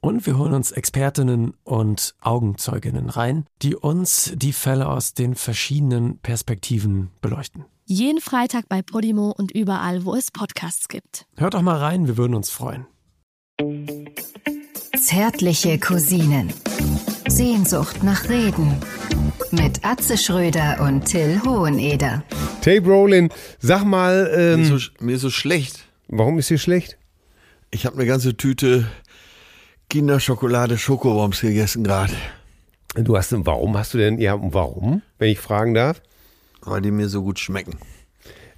Und wir holen uns Expertinnen und Augenzeuginnen rein, die uns die Fälle aus den verschiedenen Perspektiven beleuchten. Jeden Freitag bei Podimo und überall, wo es Podcasts gibt. Hört doch mal rein, wir würden uns freuen. Zärtliche Cousinen. Sehnsucht nach Reden. Mit Atze Schröder und Till Hoheneder. Tape Rowlin, sag mal, ähm, Mir, ist so, mir ist so schlecht. warum ist dir schlecht? Ich habe eine ganze Tüte Kinderschokolade Schokobombs gegessen gerade, Du hast, warum hast du denn, ja, warum, wenn ich fragen darf? weil die mir so gut schmecken.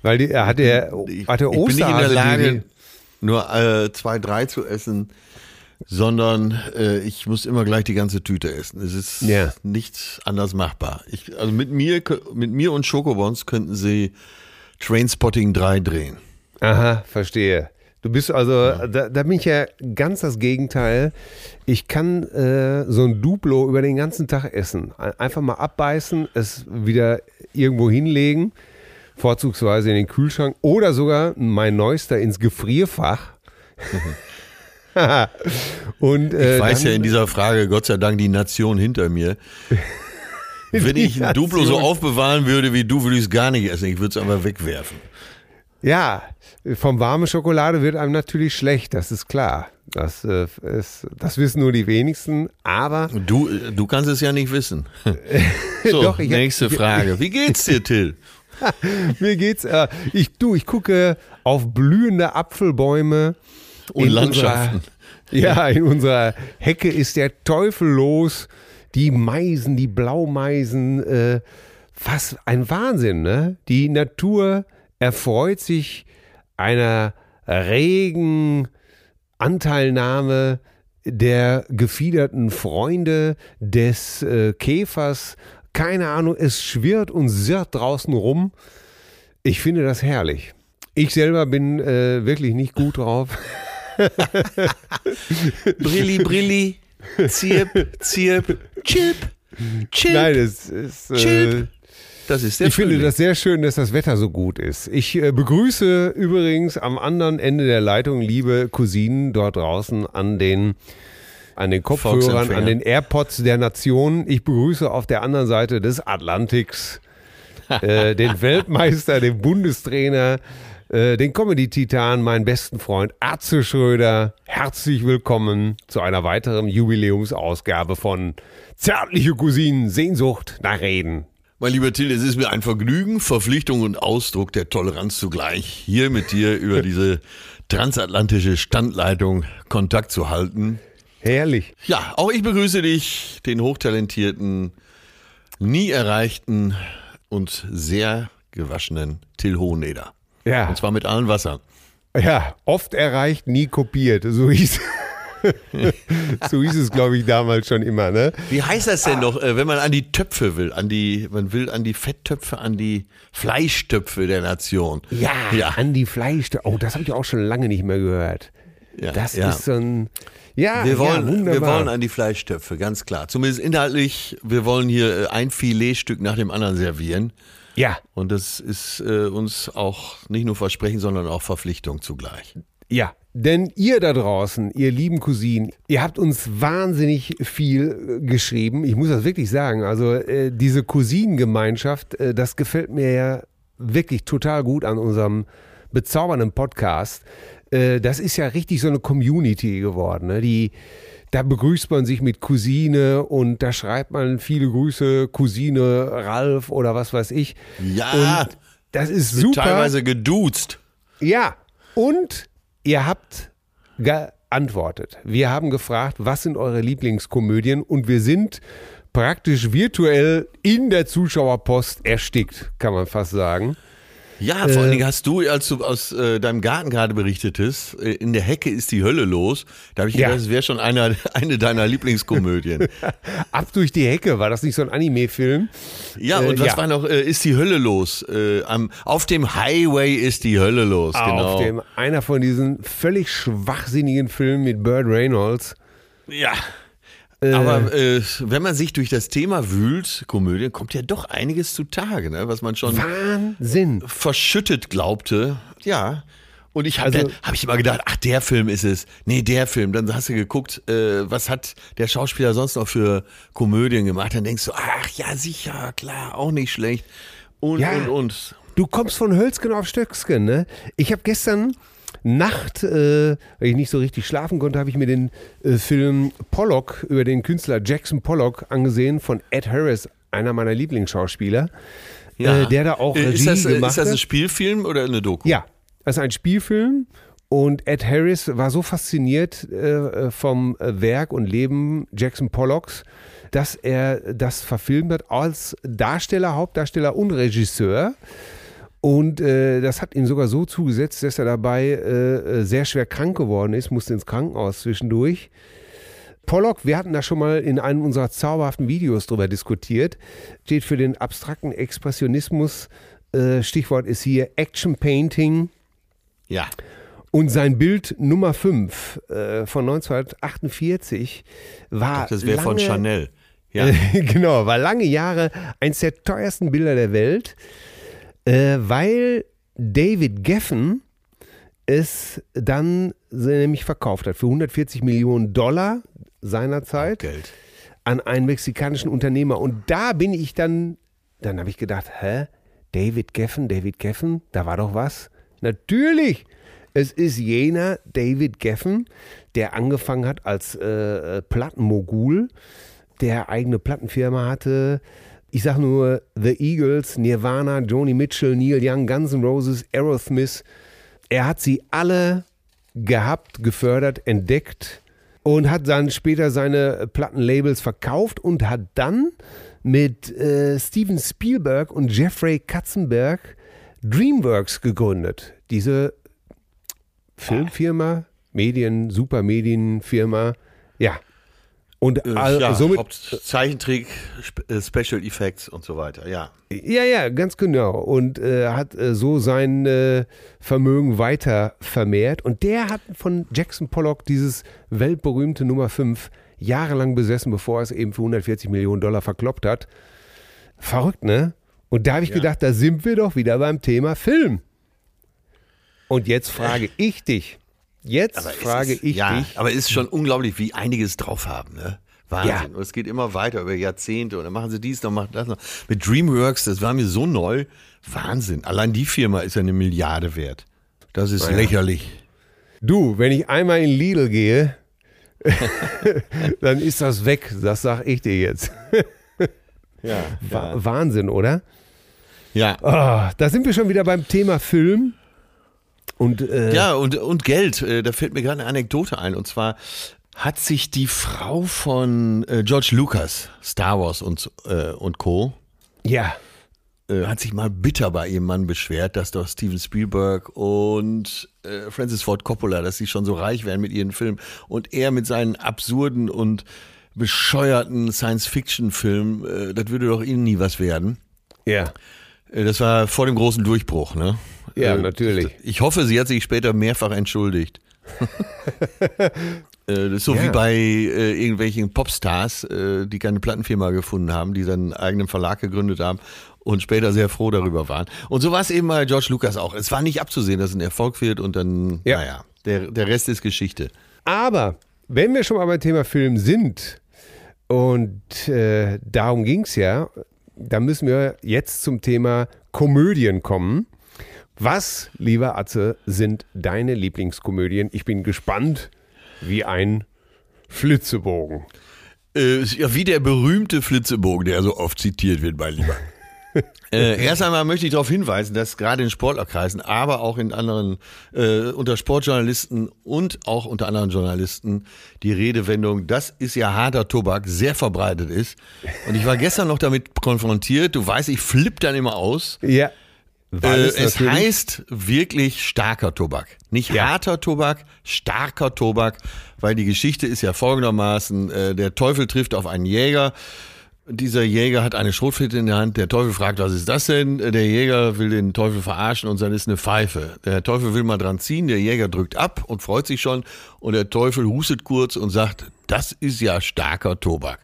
Weil die, hat der, Ich, hat der ich bin nicht in der Osterhase die- Lage, nur äh, zwei, drei zu essen, sondern äh, ich muss immer gleich die ganze Tüte essen. Es ist Ja. nichts anders machbar. Ich, also mit mir, mit mir und Schokobons könnten sie Trainspotting 3 drehen. Aha, verstehe. Du bist also, da, da bin ich ja ganz das Gegenteil. Ich kann äh, so ein Duplo über den ganzen Tag essen. Ein- Einfach mal abbeißen, es wieder irgendwo hinlegen, vorzugsweise in den Kühlschrank oder sogar mein neuester ins Gefrierfach. Und, äh, Ich weiß ja in dieser Frage, Gott sei Dank, die Nation hinter mir. Wenn ich ein Duplo so aufbewahren würde wie du, würde ich es gar nicht essen. Ich würde es einfach wegwerfen. Ja, vom warmen Schokolade wird einem natürlich schlecht, das ist klar. Das, äh, ist, das wissen nur die wenigsten, aber Du, du kannst es ja nicht wissen. So, Doch, ich- nächste Frage. Wie geht's dir, Till? mir geht's. Äh, ich, du, ich gucke auf blühende Apfelbäume Und Landschaften. Unserer, ja, in unserer Hecke ist der Teufel los. Die Meisen, die Blaumeisen, äh, was ein Wahnsinn, ne? Die Natur erfreut sich einer regen Anteilnahme der gefiederten Freunde des äh, Käfers. Keine Ahnung, es schwirrt und sirrt draußen rum. Ich finde das herrlich. Ich selber bin äh, wirklich nicht gut drauf. Brilli, Brilli, Zirp, Zirp, Chip, Chip. Nein, es ist. Äh, Chip. Das ist der ich finde Frühling. das sehr schön, dass das Wetter so gut ist. Ich äh, begrüße übrigens am anderen Ende der Leitung liebe Cousinen dort draußen an den an den Kopfhörern, an den AirPods der Nation. Ich begrüße auf der anderen Seite des Atlantiks äh, den Weltmeister, den Bundestrainer, äh, den Comedy-Titan, meinen besten Freund Atze Schröder. Herzlich willkommen zu einer weiteren Jubiläumsausgabe von Zärtliche Cousinen, Sehnsucht nach Reden. Mein lieber Till, es ist mir ein Vergnügen, Verpflichtung und Ausdruck der Toleranz zugleich, hier mit dir über diese transatlantische Standleitung Kontakt zu halten. Herrlich. Ja, auch ich begrüße dich, den hochtalentierten, nie erreichten und sehr gewaschenen Till Hoheneder. Ja. Und zwar mit allen Wassern. Ja, oft erreicht, nie kopiert. So hieß, so hieß es, glaube ich, damals schon immer. Ne? Wie heißt das denn noch, äh, wenn man an die Töpfe will, an die, man will an die Fetttöpfe, an die Fleischtöpfe der Nation. Ja, ja. an die Fleisch. Oh, das habe ich auch schon lange nicht mehr gehört. Ja, Das ja. ist so ein. Ja, Wir ja, wollen, wir wunderbar. wollen an die Fleischtöpfe, ganz klar. Zumindest inhaltlich, wir wollen hier äh, ein Filetstück nach dem anderen servieren. ja, Und das ist äh, uns auch nicht nur Versprechen, sondern auch Verpflichtung zugleich. ja. Denn ihr da draußen, ihr lieben Cousinen, ihr habt uns wahnsinnig viel äh, geschrieben. Ich muss das wirklich sagen. Also äh, diese Cousinengemeinschaft, äh, das gefällt mir ja wirklich total gut an unserem bezaubernden Podcast. Äh, das ist ja richtig so eine Community geworden. Ne? Die, da begrüßt man sich mit Cousine und da schreibt man viele Grüße, Cousine Ralf oder was weiß ich. Ja, Und das ist super. teilweise geduzt. Ja, und ihr habt geantwortet. Wir haben gefragt, was sind eure Lieblingskomödien und wir sind praktisch virtuell in der Zuschauerpost erstickt, kann man fast sagen. Ja, vor allen Dingen hast du, als du aus äh, deinem Garten gerade berichtetest, äh, in der Hecke ist die Hölle los. Da habe ich Ja. gedacht, das wäre schon einer, eine deiner Lieblingskomödien. Ab durch die Hecke, war das nicht so ein Anime-Film? Ja, Äh, und was ja. war noch? Äh, ist die Hölle los? Äh, am, auf dem Highway ist die Hölle los, genau. Auf dem, einer von diesen völlig schwachsinnigen Filmen mit Burt Reynolds. Ja. Aber äh, wenn man sich durch das Thema wühlt, Komödie, kommt ja doch einiges zutage, ne? was man schon Wahnsinn. verschüttet glaubte. Ja. Und ich habe Also- hab ich immer gedacht, ach, der Film ist es. Nee, der Film. Dann hast du geguckt, äh, was hat der Schauspieler sonst noch für Komödien gemacht. Dann denkst du, ach ja, sicher, klar, auch nicht schlecht. Und, Ja. und, und. Du kommst von Hölzgen auf Stöcksken, ne? Ich habe gestern Nacht, äh, weil ich nicht so richtig schlafen konnte, habe ich mir den äh, Film Pollock über den Künstler Jackson Pollock angesehen von Ed Harris, einer meiner Lieblingsschauspieler, äh, der da auch Äh, Regie ist das, äh, gemacht ist das ein. Spielfilm oder eine Doku? Ja, das ist ein Spielfilm und Ed Harris war so fasziniert äh, vom äh, Werk und Leben Jackson Pollocks, dass er das verfilmt hat als Darsteller, Hauptdarsteller und Regisseur. Und äh, das hat ihm sogar so zugesetzt, dass er dabei äh, äh, sehr schwer krank geworden ist, musste ins Krankenhaus zwischendurch. Pollock, wir hatten da schon mal in einem unserer zauberhaften Videos drüber diskutiert, steht für den abstrakten Expressionismus. Äh, Stichwort ist hier Action Painting. Ja. Und sein Bild Nummer 5 äh, von 1948 war. Das wäre von lange- Chanel. Ja. genau, war lange Jahre eins der teuersten Bilder der Welt, äh, weil David Geffen es dann nämlich verkauft hat für 140 Millionen Dollar seinerzeit Geld. an einen mexikanischen Unternehmer. Und da bin ich dann, dann habe ich gedacht, hä? David Geffen, David Geffen, da war doch was. Natürlich, es ist jener David Geffen, der angefangen hat als äh, Plattenmogul, der eigene Plattenfirma hatte. Ich sag nur The Eagles, Nirvana, Joni Mitchell, Neil Young, Guns N' Roses, Aerosmith. Er hat sie alle gehabt, gefördert, entdeckt und hat dann später seine Plattenlabels verkauft und hat dann mit äh, Steven Spielberg und Jeffrey Katzenberg DreamWorks gegründet. Diese Filmfirma, Medien, Supermedienfirma, ja. Und Äh, all, ja, somit Zeichentrick, äh, Special Effects und so weiter, ja. Ja, ja, ganz genau. Und äh, hat äh, so sein äh, Vermögen weiter vermehrt. Und der hat von Jackson Pollock dieses weltberühmte Nummer 5 jahrelang besessen, bevor er es eben für 140 Millionen Dollar verkloppt hat. Verrückt, ne? Und da habe ich Ja. gedacht, da sind wir doch wieder beim Thema Film. Und jetzt frage ich dich. Jetzt Aber frage ist, ich ja, dich. Aber es ist schon unglaublich, wie einiges drauf haben, ne? Wahnsinn. Ja. Und es geht immer weiter über Jahrzehnte und dann machen sie dies noch, machen das noch. Mit DreamWorks, das war mir so neu. Wahnsinn. Allein die Firma ist ja eine Milliarde wert. Das ist lächerlich. Du, wenn ich einmal in Lidl gehe, dann ist das weg. Das sag ich dir jetzt. Ja. Wa- Wahnsinn, oder? Ja. Ah, da sind wir schon wieder beim Thema Film. Und äh, Ja, und, und Geld. Äh, Da fällt mir gerade eine Anekdote ein. Und zwar hat sich die Frau von äh, George Lucas, Star Wars und, äh, und Co., ja, äh, hat sich mal bitter bei ihrem Mann beschwert, dass doch Steven Spielberg und äh, Francis Ford Coppola, dass sie schon so reich wären mit ihren Filmen und er mit seinen absurden und bescheuerten Science-Fiction-Filmen, äh, das würde doch ihnen nie was werden. ja, das war vor dem großen Durchbruch, ne? Ja, Äh, natürlich. Ich hoffe, sie hat sich später mehrfach entschuldigt. Äh, das ist so Ja. wie bei äh, irgendwelchen Popstars, äh, die keine Plattenfirma gefunden haben, die dann einen eigenen Verlag gegründet haben und später sehr froh darüber waren. Und so war es eben bei George Lucas auch. Es war nicht abzusehen, dass es ein Erfolg wird und dann, Ja. naja, der, der Rest ist Geschichte. Aber wenn wir schon mal beim Thema Film sind, und äh, darum ging es ja, dann müssen wir jetzt zum Thema Komödien kommen. Was, lieber Atze, sind deine Lieblingskomödien? Ich bin gespannt wie ein Flitzebogen. Äh, ja, wie der berühmte Flitzebogen, der so oft zitiert wird, mein Lieber. äh, erst einmal möchte ich darauf hinweisen, dass gerade in Sportlerkreisen, aber auch in anderen, äh, unter Sportjournalisten und auch unter anderen Journalisten die Redewendung, das ist ja harter Tobak, sehr verbreitet ist. Und ich war gestern noch damit konfrontiert, du weißt, ich flipp dann immer aus. Ja, Äh, es es heißt wirklich starker Tobak. Nicht Ja. harter Tobak, starker Tobak, weil die Geschichte ist ja folgendermaßen, äh, der Teufel trifft auf einen Jäger. Dieser Jäger hat eine Schrotflinte in der Hand. Der Teufel fragt, was ist das denn? Der Jäger will den Teufel verarschen und dann ist eine Pfeife. Der Teufel will mal dran ziehen. Der Jäger drückt ab und freut sich schon. Und der Teufel hustet kurz und sagt, das ist ja starker Tobak.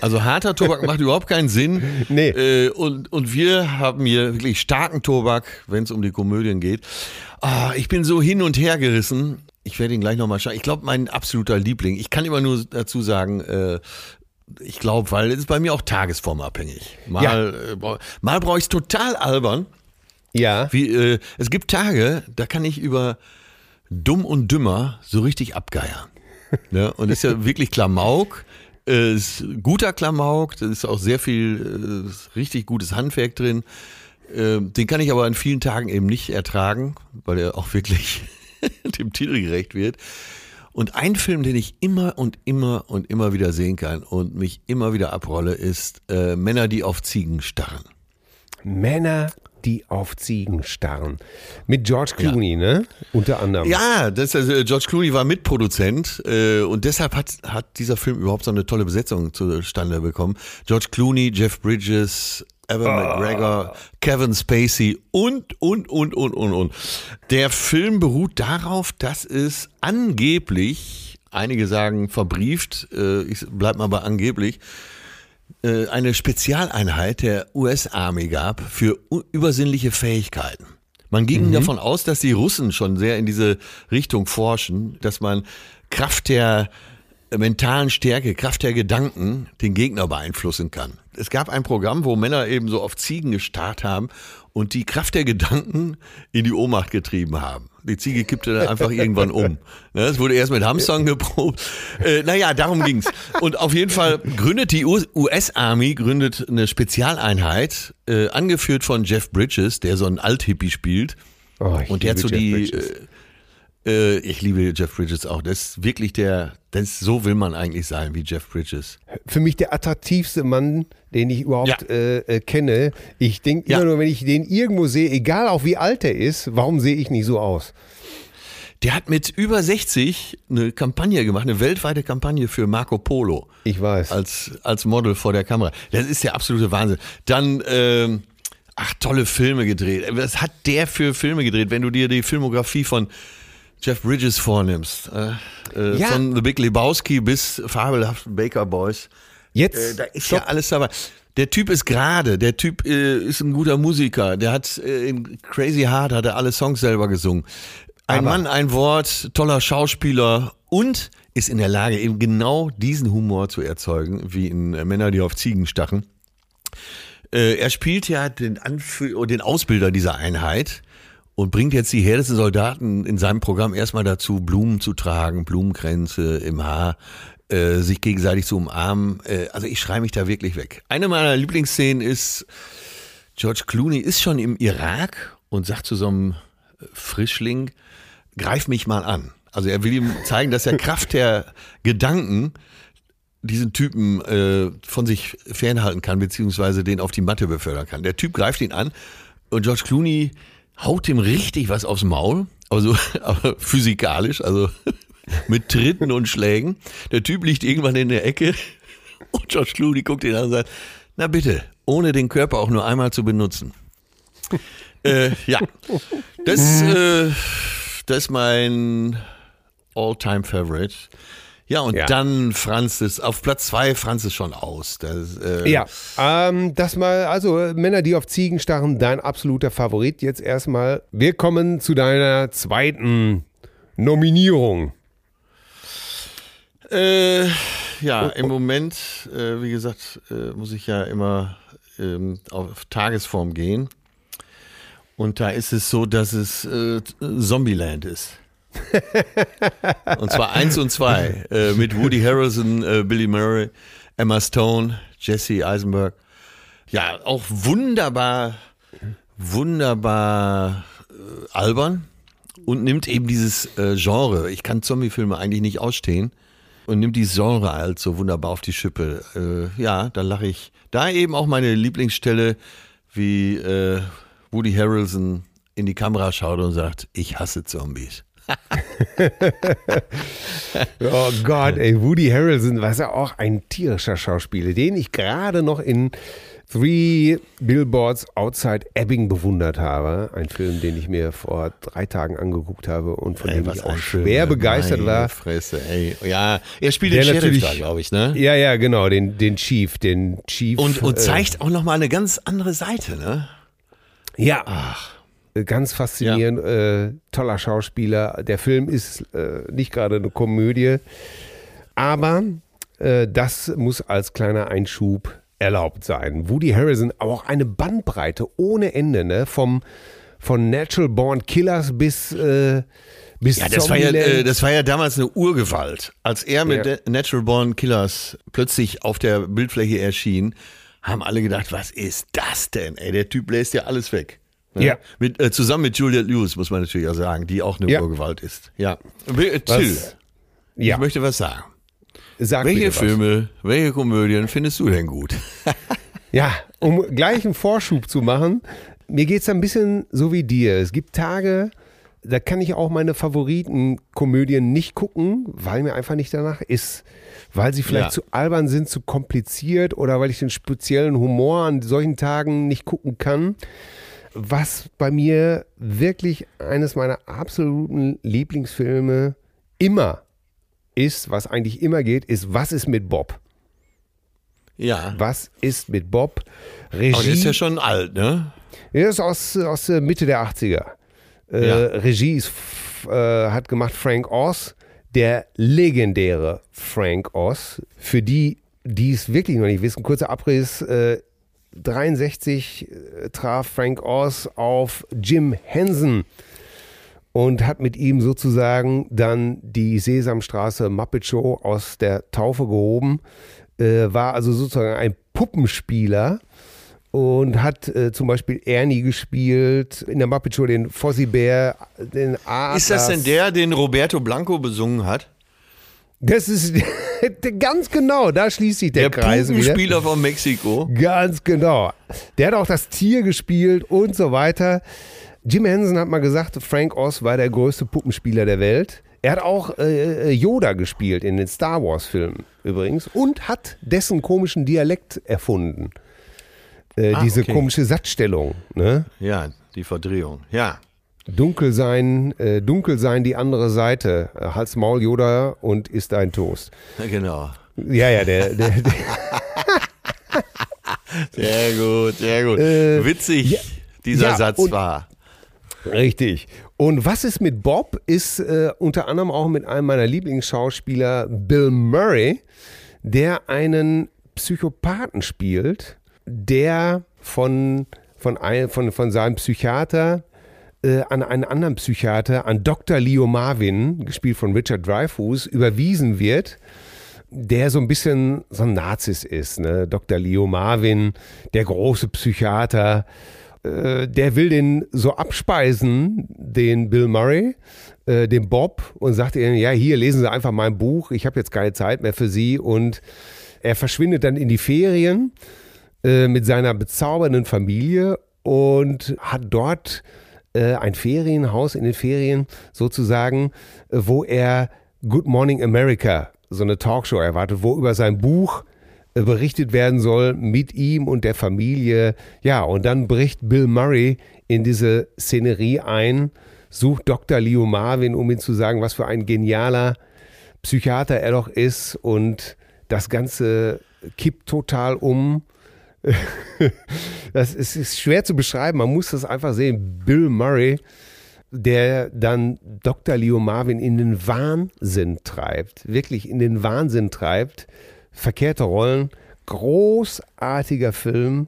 Also harter Tobak macht überhaupt keinen Sinn. Nee. Äh, und, und wir haben hier wirklich starken Tobak, wenn es um die Komödien geht. Ah, ich bin so hin und her gerissen. Ich werde ihn gleich nochmal schauen. Ich glaube, mein absoluter Liebling. Ich kann immer nur dazu sagen, äh, ich glaube, weil es ist bei mir auch tagesformabhängig. Mal, Ja. äh, bra- mal brauche ich es total albern. Ja. Wie, äh, es gibt Tage, da kann ich über dumm und dümmer so richtig abgeiern. Ja, und das ist ja wirklich Klamauk. Äh, ist guter Klamauk, da ist auch sehr viel äh, richtig gutes Handwerk drin. Äh, den kann ich aber an vielen Tagen eben nicht ertragen, weil er auch wirklich dem Titel gerecht wird. Und ein Film, den ich immer und immer und immer wieder sehen kann und mich immer wieder abrolle, ist äh, Männer, die auf Ziegen starren. Männer, die auf Ziegen starren. Mit George Clooney, ne? Unter anderem. Ja, das, also George Clooney war Mitproduzent äh, und deshalb hat, hat dieser Film überhaupt so eine tolle Besetzung zustande bekommen. George Clooney, Jeff Bridges, Evan McGregor, Kevin Spacey und, und, und, und, und, und. Der Film beruht darauf, dass es angeblich, einige sagen verbrieft, äh, ich bleib mal bei angeblich, äh, eine Spezialeinheit der US-Army gab für übersinnliche Fähigkeiten. Man ging davon aus, dass die Russen schon sehr in diese Richtung forschen, dass man Kraft der mentalen Stärke, Kraft der Gedanken den Gegner beeinflussen kann. Es gab ein Programm, wo Männer eben so auf Ziegen gestarrt haben und die Kraft der Gedanken in die Ohnmacht getrieben haben. Die Ziege kippte dann einfach irgendwann um. Ne, Es wurde erst mit Hamstern geprobt. Äh, naja, darum ging's. Und auf jeden Fall gründet die US-Army gründet eine Spezialeinheit, äh, angeführt von Jeff Bridges, der so einen Althippie spielt. Oh, und der so die, Bridges. Äh, ich liebe Jeff Bridges auch. Das ist wirklich der, das, so will man eigentlich sein wie Jeff Bridges. Für mich der attraktivste Mann, den ich überhaupt Ja. äh, äh, kenne. Ich denke Ja. immer nur, wenn ich den irgendwo sehe, egal auch wie alt er ist, warum sehe ich nicht so aus? Der hat mit über 60 eine Kampagne gemacht, eine weltweite Kampagne für Marco Polo Ich weiß. als, als Model vor der Kamera. Das ist der absolute Wahnsinn. Dann, ähm, ach, tolle Filme gedreht. Was hat der für Filme gedreht, wenn du dir die Filmografie von Jeff Bridges vornimmst? Äh, äh, Ja. Von The Big Lebowski bis fabelhaften Baker Boys. Jetzt, Äh, da ist stopp. ja alles dabei. Der Typ ist gerade, der Typ äh, ist ein guter Musiker. Der hat äh, in Crazy Heart hat er alle Songs selber gesungen. Ein Aber- Mann, ein Wort, toller Schauspieler und ist in der Lage, eben genau diesen Humor zu erzeugen, wie in äh, Männer, die auf Ziegen stachen. Er spielt ja den, Anfü den Ausbilder dieser Einheit und bringt jetzt die härtesten Soldaten in seinem Programm erstmal dazu, Blumen zu tragen, Blumenkränze im Haar, äh, sich gegenseitig zu umarmen. Äh, also ich schreibe mich da wirklich weg. Eine meiner Lieblingsszenen ist, George Clooney ist schon im Irak und sagt zu so einem äh, Frischling, greif mich mal an. Also er will ihm zeigen, dass er Kraft der Gedanken diesen Typen äh, von sich fernhalten kann, beziehungsweise den auf die Matte befördern kann. Der Typ greift ihn an und George Clooney haut ihm richtig was aufs Maul, also aber physikalisch, also mit Tritten und Schlägen. Der Typ liegt irgendwann in der Ecke und George Clooney guckt ihn an und sagt, na bitte, ohne den Körper auch nur einmal zu benutzen. äh, ja, das, äh, das ist mein All-Time-Favorite. Ja, und Ja. dann Franz ist, auf Platz zwei Franz ist schon aus. Das, äh, Ja, ähm, das mal, also Männer, die auf Ziegen starren, dein absoluter Favorit jetzt erstmal. Wir kommen zu deiner zweiten Nominierung. Äh, ja, im Moment, äh, wie gesagt, äh, muss ich ja immer ähm, auf Tagesform gehen. Und da ist es so, dass es äh, Zombieland ist. und zwar eins und zwei. Äh, mit Woody Harrelson, äh, Billy Murray, Emma Stone, Jesse Eisenberg. Ja, auch wunderbar, wunderbar äh, albern und nimmt eben dieses äh, Genre. Ich kann Zombiefilme eigentlich nicht ausstehen und nimmt dieses Genre halt so wunderbar auf die Schippe. Äh, ja, da lache ich. Da eben auch meine Lieblingsstelle, wie äh, Woody Harrelson in die Kamera schaut und sagt, ich hasse Zombies. Oh Gott, ey, Woody Harrelson war ja auch ein tierischer Schauspieler, den ich gerade noch in Three Billboards Outside Ebbing bewundert habe. Ein Film, den ich mir vor drei Tagen angeguckt habe und von dem ich auch schwer begeistert war. Fresse, ey. Ja, er spielt Der den Sheriff da, glaube ich, ne? Ja, ja, genau, den, den Chief, den Chief. Und, und äh, zeigt auch nochmal eine ganz andere Seite, ne? Ja. Ganz faszinierend, äh, toller Schauspieler. Der Film ist äh, nicht gerade eine Komödie, aber äh, das muss als kleiner Einschub erlaubt sein. Woody Harrison, aber auch eine Bandbreite ohne Ende, ne? Vom, von Natural Born Killers bis, äh, bis Ja, das war ja, äh, das war ja damals eine Urgewalt. Als er mit Ja. Natural Born Killers plötzlich auf der Bildfläche erschien, haben alle gedacht, was ist das denn? Ey, der Typ bläst ja alles weg. Ne? Ja. Mit, äh, zusammen mit Juliette Lewis, muss man natürlich auch sagen, die auch eine Ja. Urgewalt ist. Ja. Äh, Till, ja, ich möchte was sagen. sag Welche was. Filme, welche Komödien findest du denn gut? Ja, um gleich einen Vorschub zu machen, mir geht es ein bisschen so wie dir. Es gibt Tage, da kann ich auch meine Favoritenkomödien nicht gucken, weil mir einfach nicht danach ist. Weil sie vielleicht Ja. zu albern sind, zu kompliziert oder weil ich den speziellen Humor an solchen Tagen nicht gucken kann. Was bei mir wirklich eines meiner absoluten Lieblingsfilme immer ist, was eigentlich immer geht, ist Was ist mit Bob? Ja. Was ist mit Bob? Regie. Aber der ist ja schon alt, ne? Er ist aus, aus der Mitte der 80er. Äh, Ja. Regie ist, äh, hat gemacht Frank Oz, der legendäre Frank Oz. Für die, die es wirklich noch nicht wissen, kurzer Abriss. Äh, 63 äh, traf Frank Oz auf Jim Henson und hat mit ihm sozusagen dann die Sesamstraße Muppet Show aus der Taufe gehoben. Äh, war also sozusagen ein Puppenspieler und hat äh, zum Beispiel Ernie gespielt, in der Muppet Show den Fozzie Bär, den Atlas. Ist das denn der, den Roberto Blanco besungen hat? Das ist ganz genau, da schließt sich der, Der Kreis wieder. Puppenspieler von Mexiko. Ganz genau. Der hat auch das Tier gespielt und so weiter. Jim Henson hat mal gesagt, Frank Oz war der größte Puppenspieler der Welt. Er hat auch äh, Yoda gespielt in den Star Wars Filmen übrigens und hat dessen komischen Dialekt erfunden. Äh, Ah, diese okay. komische Satzstellung. Ne? Ja, die Verdrehung. Ja. Dunkel sein, äh, dunkel sein die andere Seite. Äh, Hals Maul Yoda und ist ein Toast. Genau. Ja, ja, der, der, der Sehr gut, sehr gut. Äh, Witzig, ja, dieser ja, Satz und- war. Richtig. Und was ist mit Bob, ist äh, unter anderem auch mit einem meiner Lieblingsschauspieler, Bill Murray, der einen Psychopathen spielt, der von, von, ein, von, von seinem Psychiater äh, an einen anderen Psychiater, an Dr. Leo Marvin, gespielt von Richard Dreyfuss, überwiesen wird der so ein bisschen so ein Nazis ist. Ne? Dr. Leo Marvin, der große Psychiater, äh, der will den so abspeisen, den Bill Murray, äh, den Bob, und sagt ihnen, ja, hier lesen Sie einfach mein Buch, ich habe jetzt keine Zeit mehr für Sie. Und er verschwindet dann in die Ferien äh, mit seiner bezaubernden Familie und hat dort äh, ein Ferienhaus in den Ferien sozusagen, äh, wo er Good Morning America, so eine Talkshow erwartet, wo über sein Buch äh, berichtet werden soll mit ihm und der Familie. Ja, und dann bricht Bill Murray in diese Szenerie ein, sucht Dr. Leo Marvin, um ihm zu sagen, was für ein genialer Psychiater er doch ist und das Ganze kippt total um. Das ist, ist schwer zu beschreiben, man muss das einfach sehen. Bill Murray, der dann Dr. Leo Marvin in den Wahnsinn treibt, wirklich in den Wahnsinn treibt. Verkehrte Rollen, großartiger Film.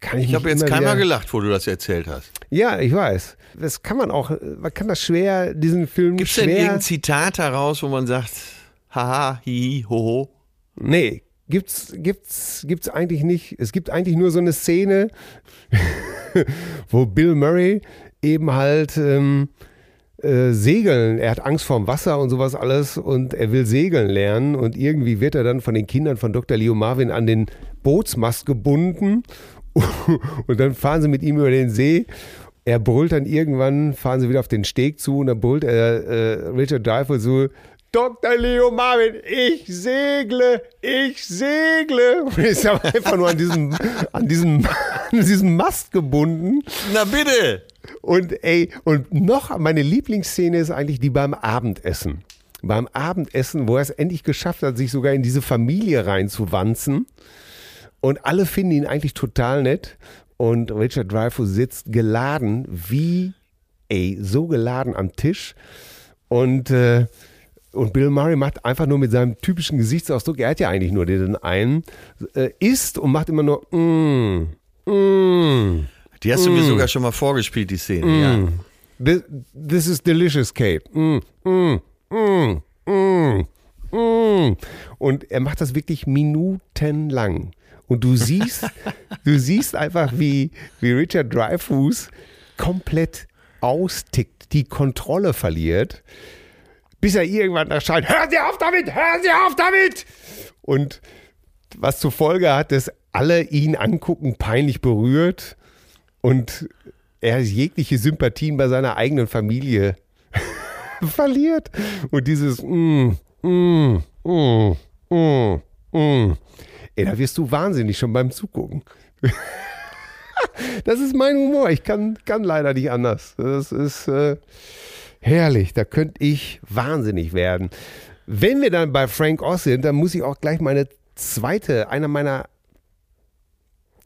Kann ich Ich habe jetzt keinmal gelacht, wo du das erzählt hast. Ja, ich weiß. Das kann man auch, man kann das schwer, diesen Film Gibt es denn schwer. irgendein Zitat daraus, wo man sagt, haha, hihi, hoho? Nee, gibt's, gibt's, gibt's eigentlich nicht. Es gibt eigentlich nur so eine Szene, wo Bill Murray eben halt ähm, äh, segeln. Er hat Angst vorm Wasser und sowas alles und er will segeln lernen und irgendwie wird er dann von den Kindern von Dr. Leo Marvin an den Bootsmast gebunden Und dann fahren sie mit ihm über den See. Er brüllt dann irgendwann, fahren sie wieder auf den Steg zu und dann brüllt er äh, Richard Dreyfuss so, Dr. Leo Marvin, ich segle, ich segle. Und ist aber einfach nur an diesem, an diesem, an diesem Mast gebunden. Na bitte! Und ey, und noch meine Lieblingsszene ist eigentlich die beim Abendessen. Beim Abendessen, wo er es endlich geschafft hat, sich sogar in diese Familie reinzuwanzen. Und alle finden ihn eigentlich total nett. Und Richard Dreyfuss sitzt geladen, wie, ey, so geladen am Tisch. Und, äh, und Bill Murray macht einfach nur mit seinem typischen Gesichtsausdruck, er hat ja eigentlich nur den einen, äh, isst und macht immer nur, mm, mm. Die hast du mir sogar schon mal vorgespielt, die Szene. Ja. This, this is delicious, Kate. Mm, mm, mm, mm, mm. Und er macht das wirklich minutenlang. Und du siehst, du siehst einfach, wie, wie Richard Dreyfuss komplett austickt, die Kontrolle verliert, bis er irgendwann erscheint, hören Sie auf damit, hören Sie auf damit! Und was zur Folge hat, dass alle ihn angucken, peinlich berührt und er jegliche Sympathien bei seiner eigenen Familie verliert. Und dieses mm, mm, mm, mm, mm. Ey, da wirst du wahnsinnig schon beim Zugucken. das ist mein Humor. Ich kann, kann leider nicht anders. Das ist äh, herrlich. Da könnte ich wahnsinnig werden. Wenn wir dann bei Frank Oz sind, dann muss ich auch gleich meine zweite, einer meiner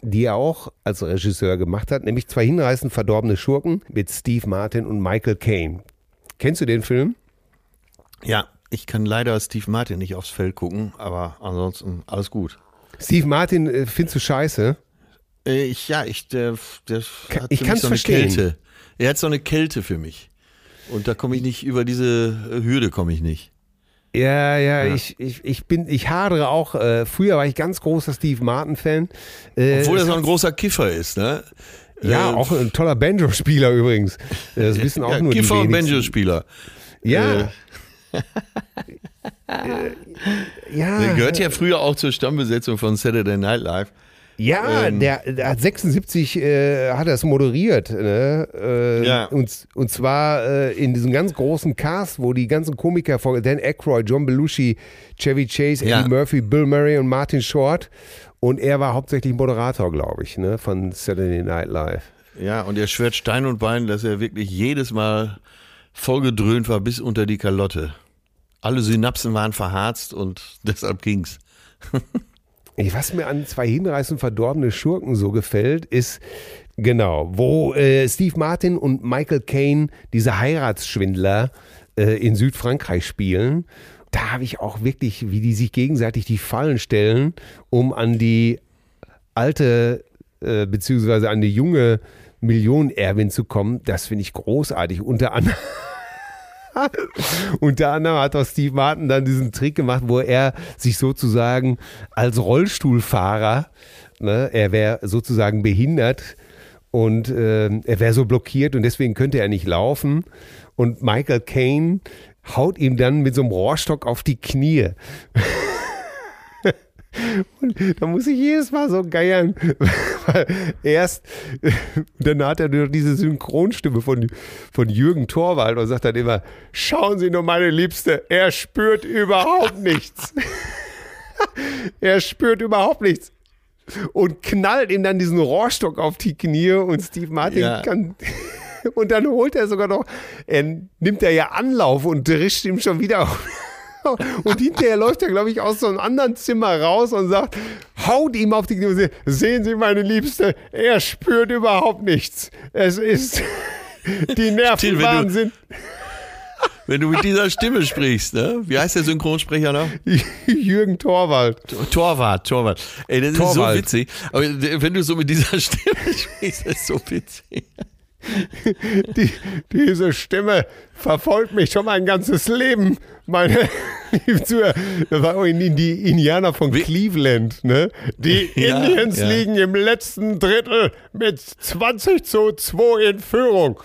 die er auch als Regisseur gemacht hat, nämlich zwei hinreißend verdorbene Schurken mit Steve Martin und Michael Caine. Kennst du den Film? Ja, ich kann leider Steve Martin nicht aufs Feld gucken, aber ansonsten alles gut. Steve Martin äh, findest du scheiße? Äh, ich, ja, ich, der, der ich kann's mich so eine verstehen. Kälte. Er hat so eine Kälte für mich. Und da komme ich nicht, über diese äh, Hürde komme ich nicht. Ja, ja, Ich, ich, ich bin, ich hadere auch. Äh, früher war ich ganz großer Steve Martin-Fan. Äh, Obwohl er so ein großer Kiffer ist, ne? Ja, Äh, auch ein toller Banjo-Spieler übrigens. Äh, Das wissen auch ja, nur Kiffer die und wenigsten. Banjo-Spieler. Ja. Äh, ja. Der gehört ja früher auch zur Stammbesetzung von Saturday Night Live. Ja, Ähm, der, der hat 76 äh, hat er es moderiert. Ne? Äh, Ja. und, und zwar äh, in diesem ganz großen Cast, wo die ganzen Komiker, vor- Dan Aykroyd, John Belushi, Chevy Chase, Ja. Eddie Murphy, Bill Murray und Martin Short. Und er war hauptsächlich Moderator, glaube ich, ne? von Saturday Night Live. Ja, und er schwört Stein und Bein, dass er wirklich jedes Mal vollgedröhnt war bis unter die Kalotte. Alle Synapsen waren verharzt und deshalb ging's. Was mir an zwei hinreißend verdorbene Schurken so gefällt, ist genau, wo äh, Steve Martin und Michael Caine diese Heiratsschwindler äh, in Südfrankreich spielen. Da habe ich auch wirklich, wie die sich gegenseitig die Fallen stellen, um an die alte äh, beziehungsweise an die junge Millionenerbin zu kommen. Das finde ich großartig. Unter anderem unter anderem hat auch Steve Martin dann diesen Trick gemacht, wo er sich sozusagen als Rollstuhlfahrer, ne, er wäre sozusagen behindert und äh, er wäre so blockiert und deswegen könnte er nicht laufen. Und Michael Caine haut ihm dann mit so einem Rohrstock auf die Knie. Und da muss ich jedes Mal so geiern. Erst, dann hat er nur diese Synchronstimme von, von Jürgen Torwald und sagt dann immer, schauen Sie nur, meine Liebste, er spürt überhaupt nichts. er spürt überhaupt nichts. Und knallt ihm dann diesen Rohrstock auf die Knie und Steve Martin Ja. kann... Und dann holt er sogar noch, er nimmt er ja Anlauf und drischt ihm schon wieder auf. Und hinterher läuft er, glaube ich, aus so einem anderen Zimmer raus und sagt, haut ihm auf die Knie sehen Sie, meine Liebste, er spürt überhaupt nichts. Es ist, die Nerven Till, wenn waren du- sind. Wenn du mit dieser Stimme sprichst, ne? Wie heißt der Synchronsprecher noch? Jürgen Torwald. Torwart, Torwart. Ey, das ist Torwald. so witzig. Aber wenn du so mit dieser Stimme sprichst, das ist so witzig. Die, diese Stimme verfolgt mich schon mein ganzes Leben. Meine lieben Zuhörer, das war in, in die Indianer von Cleveland. Ne? Die Ja, Indians ja. liegen im letzten Drittel mit 20 zu 2 in Führung.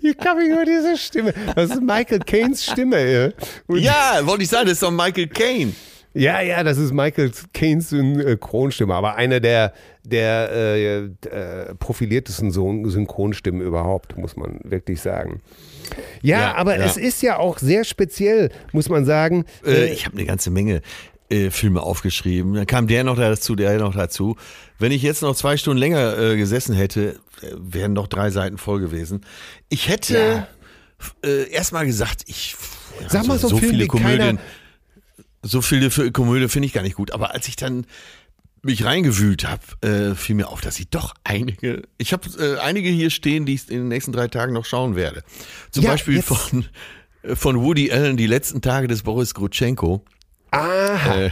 Ich kann mich über diese Stimme. Das ist Michael Caines Stimme. Ja, wollte ich sagen, das ist doch Michael Caine. Ja, ja, das ist Michael Caines Synchronstimme, aber einer der, der äh, äh, profiliertesten Synchronstimmen überhaupt, muss man wirklich sagen. Ja, Ja, aber ja. es ist ja auch sehr speziell, muss man sagen. Äh, ich habe eine ganze Menge äh, Filme aufgeschrieben. Dann kam der noch dazu, der noch dazu. Wenn ich jetzt noch zwei Stunden länger äh, gesessen hätte, äh, wären noch drei Seiten voll gewesen. Ich hätte äh, erstmal gesagt, ich Sag mal so einen Film, viele Komödien, keiner- so viele Fi- Komödien finde ich gar nicht gut. Aber als ich dann mich reingewühlt habe, äh, fiel mir auf, dass ich doch einige, ich habe äh, einige hier stehen, die ich in den nächsten drei Tagen noch schauen werde. Zum Ja, Beispiel jetzt- von, äh, von Woody Allen, die letzten Tage des Boris Grutschenko. Aha. Äh,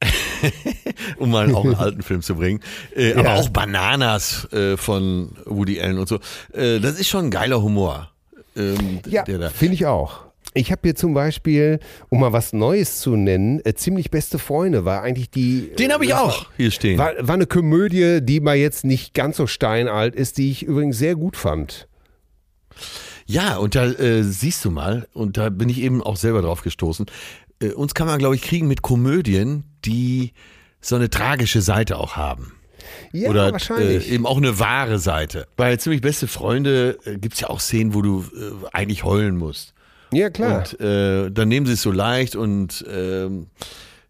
um mal auch einen alten Film zu bringen. Äh, Aber Ja. auch Bananas äh, von Woody Allen und so. Äh, das ist schon ein geiler Humor. Ähm, Ja, finde ich auch. Ich habe hier zum Beispiel, um mal was Neues zu nennen, äh, ziemlich beste Freunde war eigentlich die. Den habe ich das auch hier stehen. War, war eine Komödie, die mal jetzt nicht ganz so steinalt ist, die ich übrigens sehr gut fand. Ja, und da äh, siehst du mal, und da bin ich eben auch selber drauf gestoßen. Äh, uns kann man, glaube ich, kriegen mit Komödien, die so eine tragische Seite auch haben. Ja, Oder wahrscheinlich. Äh, eben auch eine wahre Seite. Bei ziemlich beste Freunde äh, gibt's ja auch Szenen, wo du äh, eigentlich heulen musst. Ja, klar. Und äh, dann nehmen sie es so leicht und ähm,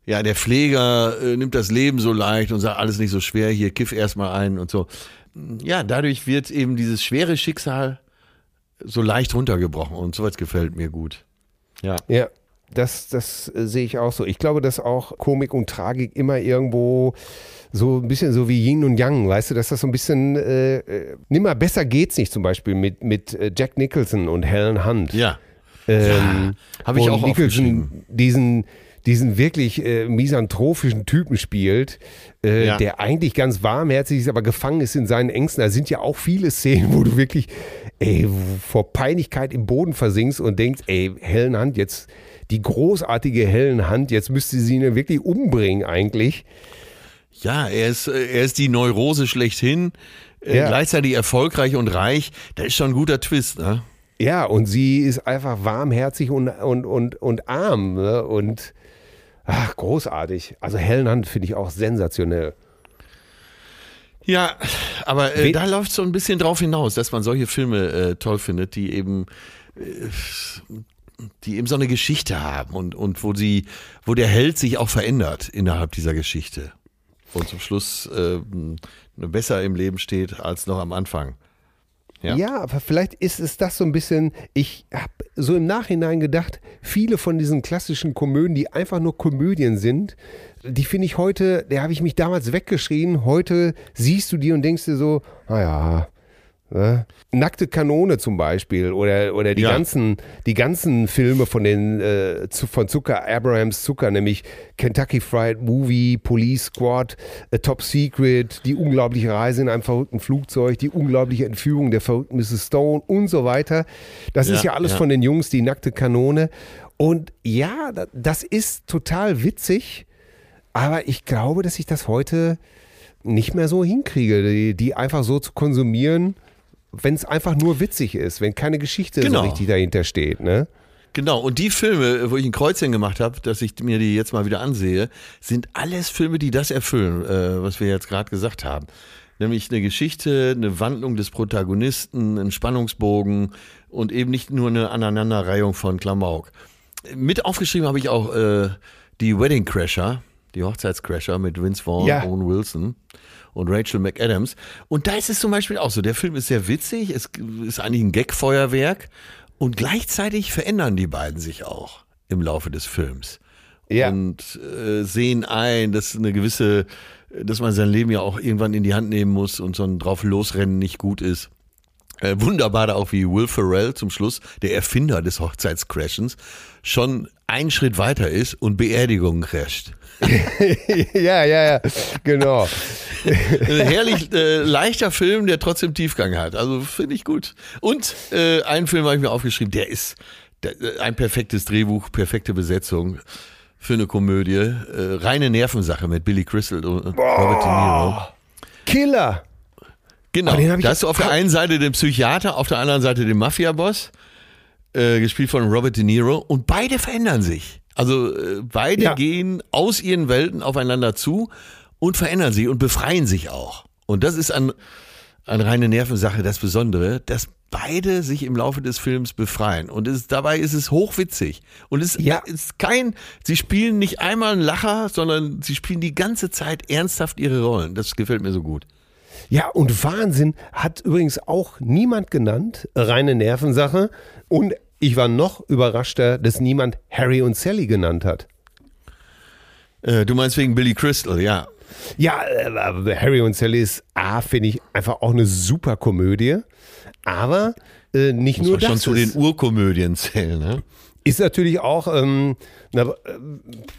ja, der Pfleger äh, nimmt das Leben so leicht und sagt, alles nicht so schwer, hier kiff erstmal ein und so. Ja, dadurch wird eben dieses schwere Schicksal so leicht runtergebrochen und sowas gefällt mir gut. Ja. Ja, das, das äh, sehe ich auch so. Ich glaube, dass auch Komik und Tragik immer irgendwo so ein bisschen so wie Yin und Yang, weißt du, dass das so ein bisschen äh, äh, nimmer besser geht's nicht zum Beispiel mit, mit äh, Jack Nicholson und Helen Hunt. Ja. Ähm, Habe ich auch. Nicholson diesen, diesen wirklich äh, misanthropischen Typen spielt, äh, Ja. der eigentlich ganz warmherzig ist, aber gefangen ist in seinen Ängsten. Da sind ja auch viele Szenen, wo du wirklich ey, vor Peinlichkeit im Boden versinkst und denkst, ey, Helen Hunt, jetzt die großartige Helen Hunt, jetzt müsste sie ihn wirklich umbringen eigentlich. Ja, er ist, äh, er ist die Neurose schlechthin, äh, Ja. gleichzeitig erfolgreich und reich. Das ist schon ein guter Twist, ne? Ja, und sie ist einfach warmherzig und, und, und, und arm. Ne? Und ach, großartig. Also Helen Hunt finde ich auch sensationell. Ja, aber äh, da läuft so ein bisschen drauf hinaus, dass man solche Filme äh, toll findet, die eben, äh, die eben so eine Geschichte haben und, und wo sie, wo der Held sich auch verändert innerhalb dieser Geschichte und zum Schluss äh, besser im Leben steht als noch am Anfang. Ja. Aber vielleicht ist es das so ein bisschen, ich habe so im Nachhinein gedacht, viele von diesen klassischen Komödien, die einfach nur Komödien sind, die finde ich heute, der habe ich mich damals weggeschrien, heute siehst du die und denkst dir so, naja, ne? Nackte Kanone zum Beispiel oder, oder die, Ja. ganzen, die ganzen Filme von den äh, von Zucker, Abrahams Zucker, nämlich Kentucky Fried Movie, Police Squad, A Top Secret, die unglaubliche Reise in einem verrückten Flugzeug, die unglaubliche Entführung der verrückten Mrs. Stone und so weiter. Das Ja, ist ja alles ja. von den Jungs, die nackte Kanone. Und ja, da- das ist total witzig, aber ich glaube, dass ich das heute nicht mehr so hinkriege, die, die einfach so zu konsumieren, wenn es einfach nur witzig ist, wenn keine Geschichte Genau. so richtig dahinter steht. Ne? Genau, und die Filme, wo ich ein Kreuzchen gemacht habe, dass ich mir die jetzt mal wieder ansehe, sind alles Filme, die das erfüllen, äh, was wir jetzt gerade gesagt haben. Nämlich eine Geschichte, eine Wandlung des Protagonisten, ein Spannungsbogen und eben nicht nur eine Aneinanderreihung von Klamauk. Mit aufgeschrieben habe ich auch äh, die Wedding Crasher, die Hochzeitscrasher mit Vince Vaughn, Ja. Owen Wilson und Rachel McAdams. Und da ist es zum Beispiel auch so, der Film ist sehr witzig, es ist eigentlich ein Gagfeuerwerk und gleichzeitig verändern die beiden sich auch im Laufe des Films. Ja. Und äh, sehen ein, dass eine gewisse, dass man sein Leben ja auch irgendwann in die Hand nehmen muss und so ein drauf losrennen nicht gut ist. Äh, wunderbar da auch wie Will Ferrell zum Schluss, der Erfinder des Hochzeitscrashens, schon einen Schritt weiter ist und Beerdigungen crasht. ja, ja, ja, genau. Ein herrlich äh, leichter Film, der trotzdem Tiefgang hat. Also finde ich gut. Und äh, einen Film habe ich mir aufgeschrieben, der ist der, äh, ein perfektes Drehbuch, perfekte Besetzung für eine Komödie. Äh, reine Nervensache mit Billy Crystal und Robert De Niro. Killer. Genau. Da hast du auf der einen Seite den Psychiater, auf der anderen Seite den Mafia-Boss, äh, gespielt von Robert De Niro. Und beide verändern sich. Also äh, beide Ja. gehen aus ihren Welten aufeinander zu und verändern sich und befreien sich auch. Und das ist an, an reine Nervensache das Besondere, dass beide sich im Laufe des Films befreien. Und es, dabei ist es hochwitzig. Und es Ja. ist kein, sie spielen nicht einmal einen Lacher, sondern sie spielen die ganze Zeit ernsthaft ihre Rollen. Das gefällt mir so gut. Ja, und Wahnsinn hat übrigens auch niemand genannt, reine Nervensache. Und ich war noch überraschter, dass niemand Harry und Sally genannt hat. Äh, du meinst wegen Billy Crystal, ja. Ja, äh, aber Harry und Sally ist A, finde ich einfach auch eine super Komödie. Aber äh, nicht Muss nur man das. schon zu den Urkomödien zählen, ne? ist natürlich auch, ähm, na, äh,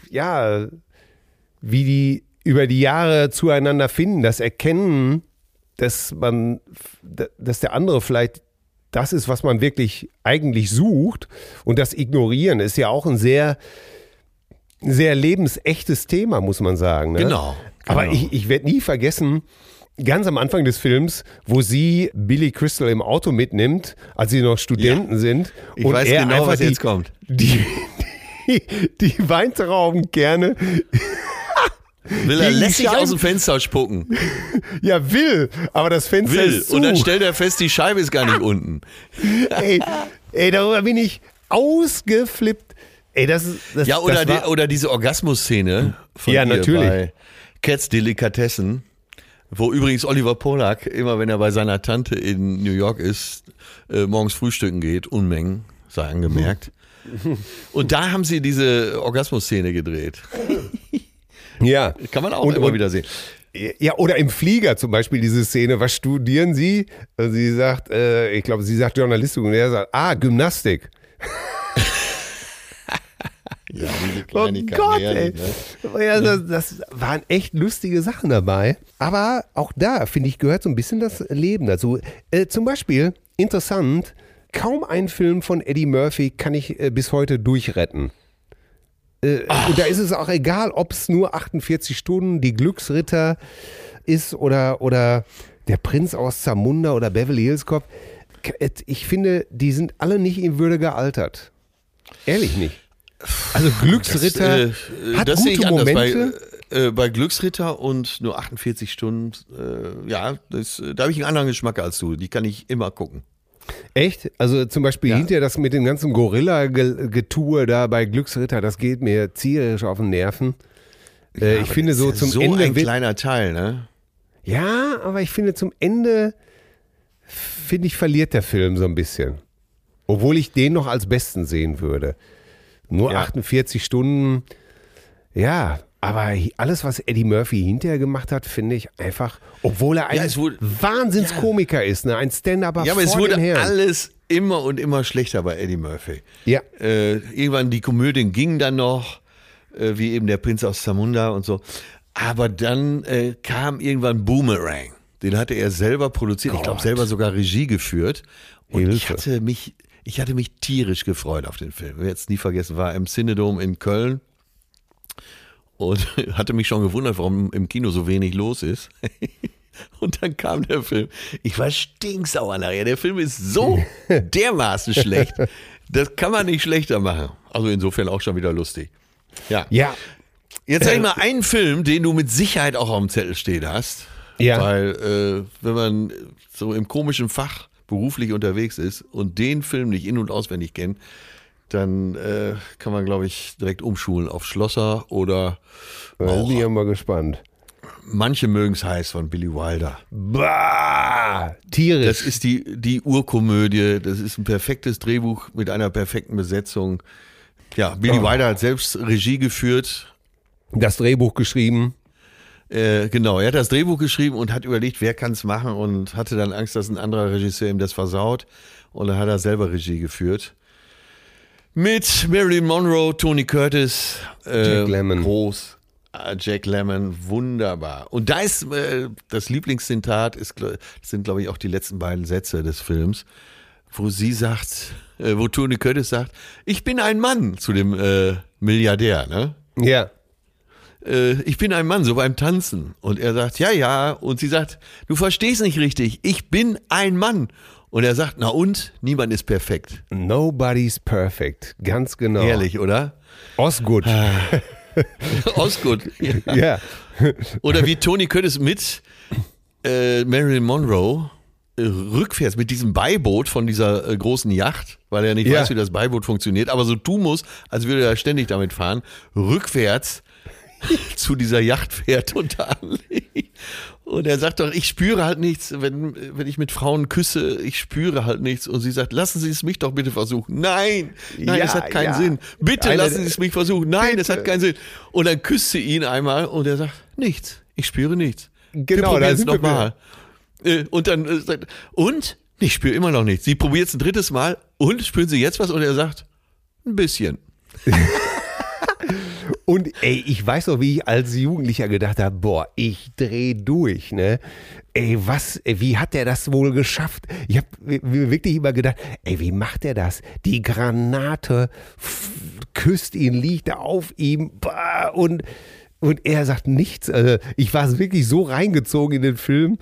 ja, wie die über die Jahre zueinander finden, das Erkennen, dass man, dass der andere vielleicht das ist, was man wirklich eigentlich sucht und das Ignorieren ist ja auch ein sehr, sehr lebensechtes Thema, muss man sagen. Ne? Genau, Aber genau. ich, ich werde nie vergessen, ganz am Anfang des Films, wo sie Billy Crystal im Auto mitnimmt, als sie noch Studenten sind. Ich weiß er genau, einfach was die, jetzt kommt. Die, die, die Weintrauben gerne, Will er lässig aus dem Fenster spucken. ja will, aber das Fenster Will. ist zu. Und dann stellt er fest, die Scheibe ist gar nicht unten. ey, ey, darüber bin ich ausgeflippt. Ey, das ist das, Ja, oder, das die, oder diese Orgasmus-Szene von Ja, natürlich. bei Cats Delikatessen, wo übrigens Oliver Polak, immer wenn er bei seiner Tante in New York ist, äh, morgens frühstücken geht, Unmengen, sei angemerkt. Und da haben sie diese Orgasmus-Szene gedreht. Ja. Kann man auch Und- immer und- wieder sehen. Ja, oder im Flieger zum Beispiel diese Szene, was studieren Sie? Und sie sagt, äh, ich glaube, sie sagt Journalistik und er sagt, ah, Gymnastik. Ja, diese Oh Kleinigkeit, Gott, ey. ne? Ja, das, das waren echt lustige Sachen dabei. Aber auch da, finde ich, gehört so ein bisschen das Leben dazu. Äh, zum Beispiel, interessant, kaum ein Film von Eddie Murphy kann ich äh, bis heute durchretten. Äh, und da ist es auch egal, ob es nur 48 Stunden, die Glücksritter ist oder, oder der Prinz aus Zamunda oder Beverly Hills Cop. Äh, Ich finde, die sind alle nicht in Würde gealtert. Ehrlich nicht. Also Glücksritter Das, äh, hat das sehe gute ich anders. Momente. Bei, äh, bei Glücksritter und nur 48 Stunden, äh, ja, das, äh, da habe ich einen anderen Geschmack als du. Die kann ich immer gucken. Echt? Also zum Beispiel Ja. hinterher das mit dem ganzen Gorilla-Getue da bei Glücksritter, das geht mir zierisch auf den Nerven. Äh, ich finde so zum ja so Ende ein wird, kleiner Teil, ne? Ja, aber ich finde zum Ende finde ich verliert der Film so ein bisschen. Obwohl ich den noch als besten sehen würde. Nur Ja. 48 Stunden. Ja, aber alles, was Eddie Murphy hinterher gemacht hat, finde ich einfach, obwohl er ein Ja, wurde- Wahnsinnskomiker ist, ne? ein Stand-Upper Ja, aber es wurde alles immer und immer schlechter bei Eddie Murphy. Ja. Äh, irgendwann die Komödien gingen dann noch, äh, wie eben der Prinz aus Zamunda und so. Aber dann äh, kam irgendwann Boomerang. Den hatte er selber produziert, ich glaube Gott. selber sogar Regie geführt. Und ich Hilfe. hatte mich, ich hatte mich tierisch gefreut auf den Film. Wer jetzt nie vergessen, war im Cinedom in Köln und hatte mich schon gewundert, warum im Kino so wenig los ist. Und dann kam der Film. Ich war stinksauer nachher. Der Film ist so dermaßen schlecht. Das kann man nicht schlechter machen. Also insofern auch schon wieder lustig. Ja. Ja, Jetzt sag ich mal einen Film, den du mit Sicherheit auch auf dem Zettel stehen hast. Ja. Weil, äh, wenn man so im komischen Fach beruflich unterwegs ist und den Film nicht in- und auswendig kennt, dann äh, kann man, glaube ich, direkt umschulen auf Schlosser oder da ich ja mal gespannt. manche mögen es heiß von Billy Wilder. Bah, tierisch. Das ist die, die Urkomödie, das ist ein perfektes Drehbuch mit einer perfekten Besetzung. Ja, Billy Oh. Wilder hat selbst Regie geführt. das Drehbuch geschrieben. Äh, genau, er hat das Drehbuch geschrieben und hat überlegt, wer kann es machen und hatte dann Angst, dass ein anderer Regisseur ihm das versaut. Und dann hat er selber Regie geführt. Mit Marilyn Monroe, Tony Curtis, äh, Jack Lemmon. groß, äh, Jack Lemmon, wunderbar. Und da ist äh, das Lieblingszitat, ist, sind glaube ich auch die letzten beiden Sätze des Films, wo sie sagt, äh, wo Tony Curtis sagt, ich bin ein Mann zu dem äh, Milliardär, ne? Ja. ich bin ein Mann, so beim Tanzen. Und er sagt, ja, ja. Und sie sagt, du verstehst nicht richtig, ich bin ein Mann. Und er sagt, na und? Niemand ist perfekt. Nobody's perfect. Ganz genau. Ehrlich, oder? Osgood. Osgood. Ja. ja. Oder wie Tony Curtis mit äh, Marilyn Monroe äh, rückwärts mit diesem Beiboot von dieser äh, großen Yacht, weil er nicht Ja. weiß, wie das Beiboot funktioniert, aber so tun muss, als würde er ständig damit fahren, rückwärts zu dieser Yacht fährt und da anlegt. Und er sagt doch, ich spüre halt nichts, wenn, wenn ich mit Frauen küsse, ich spüre halt nichts. Und sie sagt, lassen Sie es mich doch bitte versuchen. Nein, nein, Ja, es hat keinen ja. Sinn. Bitte Einer- lassen Sie es mich versuchen. Nein, es hat keinen Sinn. Und dann küsst sie ihn einmal und er sagt, nichts, ich spüre nichts. Genau, wir probieren nochmal. Äh, Und dann äh, sagt, und? Ich spüre immer noch nichts. Sie probiert es ein drittes Mal und spüren Sie jetzt was? Und er sagt, ein bisschen. Und ey, ich weiß noch, wie ich als Jugendlicher gedacht habe, boah, ich dreh durch, ne? Ey, was, wie hat der das wohl geschafft? Ich habe mir wirklich immer gedacht, ey, wie macht er das? Die Granate küsst ihn, liegt auf ihm bah, und, und er sagt nichts. Also, ich war wirklich so reingezogen in den Film.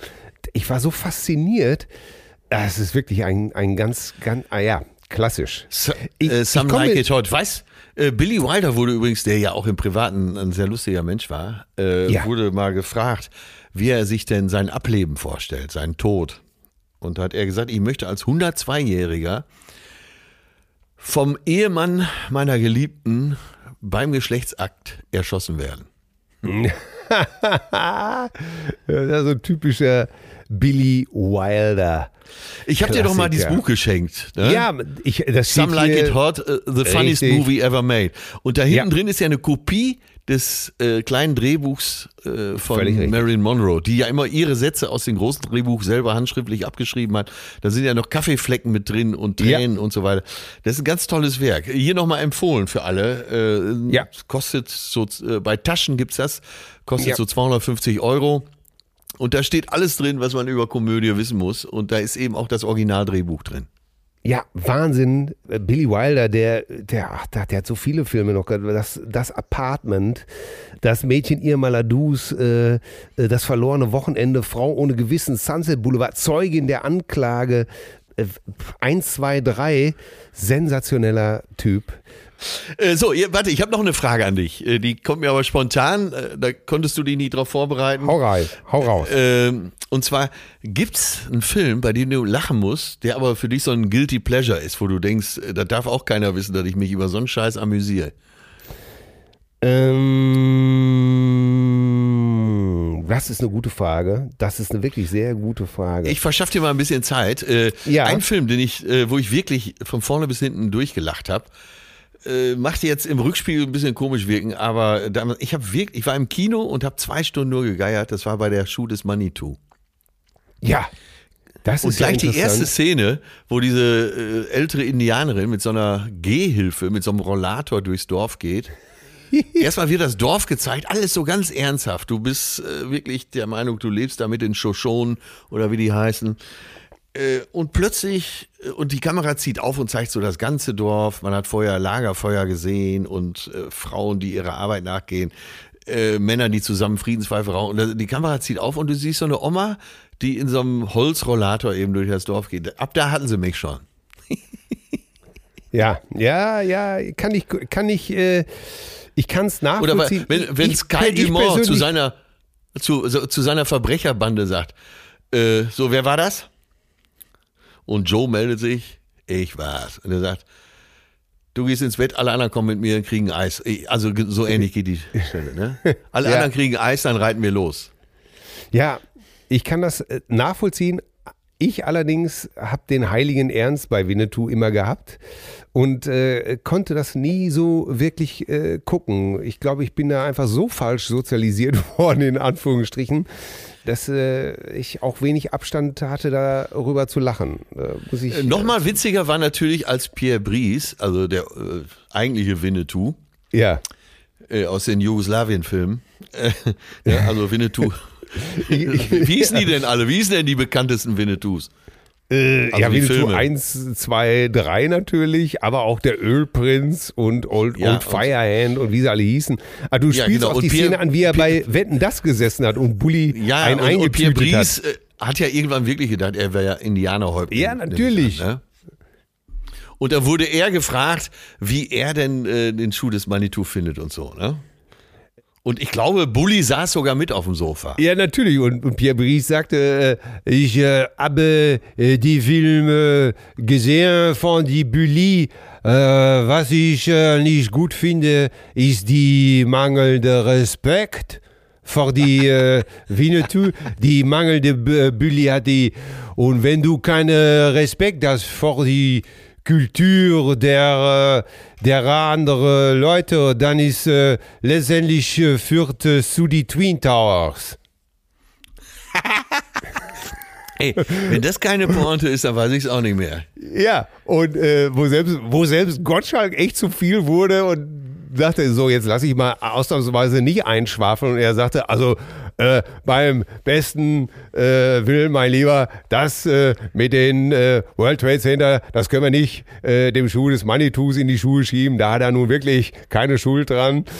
Ich war so fasziniert. Das ist wirklich ein, ein ganz, ganz, ah ja, klassisch. So, Ich- äh, ich some komme- like it hot. Weißt, Billy Wilder wurde übrigens, der ja auch im Privaten ein sehr lustiger Mensch war, äh, Ja. wurde mal gefragt, wie er sich denn sein Ableben vorstellt, seinen Tod. Und da hat er gesagt, ich möchte als 102-Jähriger vom Ehemann meiner Geliebten beim Geschlechtsakt erschossen werden. das ist so ein typischer Billy Wilder. Ich habe dir doch mal dieses. Buch geschenkt. Ne? Ja, ich, das Some Like It Hot, uh, the funniest Richtig. movie ever made. Und da hinten Ja. drin ist ja eine Kopie des äh, kleinen Drehbuchs äh, von. Marilyn Monroe, die ja immer ihre Sätze aus dem großen Drehbuch selber handschriftlich abgeschrieben hat. Da sind ja noch Kaffeeflecken mit drin und Ja. Tränen und so weiter. Das ist ein ganz tolles Werk. Hier nochmal empfohlen für alle. Äh, Ja. Kostet so, äh, bei Taschen gibt's das, kostet Ja. so 250 Euro. Und da steht alles drin, was man über Komödie wissen muss. Und da ist eben auch das Originaldrehbuch drin. Ja, Wahnsinn. Äh, Billy Wilder, der, der, ach, der, der hat so viele Filme noch. Das, das Apartment, das Mädchen Irma Ladus, äh, äh, das verlorene Wochenende, Frau ohne Gewissen, Sunset Boulevard, Zeugin der Anklage, äh, 1, 2, 3, sensationeller Typ. Äh, so, warte, ich habe noch eine Frage an dich. Äh, die kommt mir aber spontan. Äh, da konntest du dich nie drauf vorbereiten. Hau rein, hau raus. Ähm, und zwar gibt's einen Film, bei dem du lachen musst, der aber für dich so ein guilty pleasure ist, wo du denkst, da darf auch keiner wissen, dass ich mich über so einen Scheiß amüsiere. Ähm, das ist eine gute Frage. Das ist eine wirklich sehr gute Frage. Ich verschaff dir mal ein bisschen Zeit. Äh, Ja. Ein Film, den ich, wo ich wirklich von vorne bis hinten durchgelacht habe, äh, macht jetzt im Rückspiegel ein bisschen komisch wirken, aber damals, ich habe wirklich, ich war im Kino und habe zwei Stunden nur gegeiert. Das war bei der Schuh des Manitou. ja, das Und ist ja gleich die erste. Szene, wo diese äh, ältere Indianerin mit so einer Gehhilfe, mit so einem Rollator durchs Dorf geht. Erstmal wird das Dorf gezeigt, alles so ganz ernsthaft. Du bist äh, wirklich der Meinung, du lebst da mit den Shoshone oder wie die heißen. Äh, und plötzlich, äh, und die Kamera zieht auf und zeigt so das ganze Dorf. Man hat vorher Lagerfeuer gesehen und äh, Frauen, die ihrer Arbeit nachgehen. Äh, Männer, die zusammen Friedenspfeife rauchen. Und die Kamera zieht auf und du siehst so eine Oma, die in so einem Holzrollator eben durch das Dorf geht. Ab da hatten sie mich schon. Ja, ja, ja, kann ich, kann ich, äh, ich kann es Oder nachvollziehen. wenn, wenn Sky ich Dumont zu seiner, zu, so, zu seiner Verbrecherbande sagt, äh, so, wer war das? Und Joe meldet sich, ich war's. Und er sagt, du gehst ins Bett, alle anderen kommen mit mir und kriegen Eis. Also so ähnlich geht die Stelle, ne? Alle Ja. anderen kriegen Eis, dann reiten wir los. Ja, ich kann das äh, nachvollziehen. Ich allerdings habe den heiligen Ernst bei Winnetou immer gehabt und äh, konnte das nie so wirklich äh, gucken. Ich glaube, ich bin da einfach so falsch sozialisiert worden, in Anführungsstrichen, dass äh, ich auch wenig Abstand hatte, darüber zu lachen. Muss ich, Äh, Nochmal witziger war natürlich, als Pierre Brice, also der äh, eigentliche Winnetou, Ja. äh, aus den Jugoslawien-Filmen, ja, also Winnetou. Wie hießen die denn alle? Wie hießen denn die bekanntesten Winnetous? Äh, Also ja, Winnetou Filme. 1, 2, 3 natürlich, aber auch der Ölprinz und Old, Ja, Old und- Firehand und wie sie alle hießen. Ah, du Ja, spielst genau. auch Und die Pierre- Szene an, wie er bei Wetten das gesessen hat und Bully Ja, ein und, und Pierre Brice hat. äh, hat ja irgendwann wirklich gedacht, er wäre ja Indianerhäuptling. Ja, natürlich. Ne? Und da wurde er gefragt, wie er denn äh, den Schuh des Manitou findet und so, ne? Und ich glaube, Bully saß sogar mit auf dem Sofa. Ja, natürlich. Und, und Pierre Brice sagte, äh, ich äh, habe äh, die Filme gesehen von die Bully. Äh, was ich äh, nicht gut finde, ist die mangelnde Respekt vor die äh, Winnetou. Die mangelnde B- Bully hat die. Und wenn du keinen Respekt hast vor die Kultur der, äh, der anderen Leute, dann ist äh, letztendlich äh, führt äh, zu die Twin Towers. Ey, wenn das keine Pointe ist, dann weiß ich es auch nicht mehr. Ja, und äh, wo, selbst, wo selbst Gottschalk echt zu viel wurde und sagte, so, jetzt lasse ich mal ausnahmsweise nicht einschwafeln. Und er sagte, also äh, beim besten äh, Willen, mein Lieber, das äh, mit den äh, World Trade Center, das können wir nicht äh, dem Schuh des Manitous in die Schuhe schieben. Da hat er nun wirklich keine Schuld dran.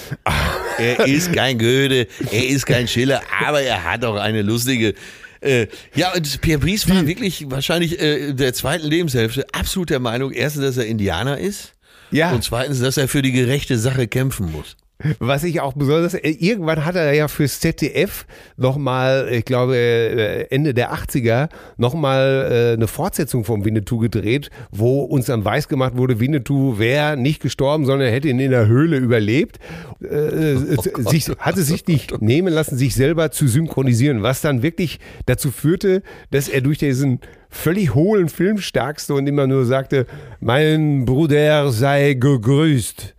Er ist kein Goethe, er ist kein Schiller, aber er hat auch eine lustige. Äh, ja, und Pierre Brice war wirklich wahrscheinlich äh, in der zweiten Lebenshälfte absolut der Meinung, erstens, dass er Indianer ist Ja. und zweitens, dass er für die gerechte Sache kämpfen muss. Was ich auch besonders, äh, irgendwann hat er ja fürs ZDF nochmal, ich glaube äh, Ende der 80er, nochmal äh, eine Fortsetzung vom Winnetou gedreht, wo uns dann weiß gemacht wurde, Winnetou wäre nicht gestorben, sondern er hätte ihn in der Höhle überlebt. Äh, sich, hatte sich nicht nehmen lassen, sich selber zu synchronisieren, was dann wirklich dazu führte, dass er durch diesen völlig hohlen Film starkste und immer nur sagte, mein Bruder sei gegrüßt.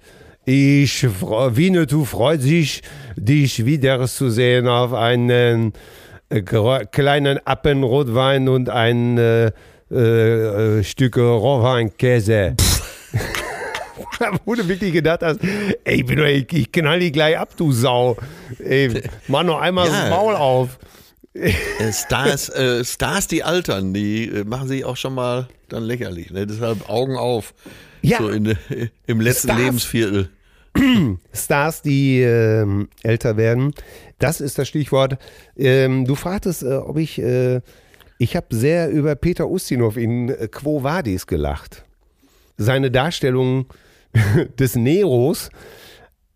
Ich, Winnetou freut sich, dich wiederzusehen auf einen äh, kleinen Appenrotwein und ein äh, äh, äh, Stück Rohweinkäse. da wurde wirklich gedacht, dass, ey, ich, ich, ich knall die gleich ab, du Sau. Ey, mach noch einmal Ja. das Maul auf. Äh, Stars, äh, Stars, die altern, die machen sich auch schon mal dann lächerlich. Ne? Deshalb Augen auf. Ja. So in, de- im letzten Stars. Lebensviertel. Stars, die ähm, älter werden. Das ist das Stichwort. Ähm, du fragtest, äh, ob ich, äh, ich habe sehr über Peter Ustinov in äh, Quo Vadis gelacht. Seine Darstellung des Neros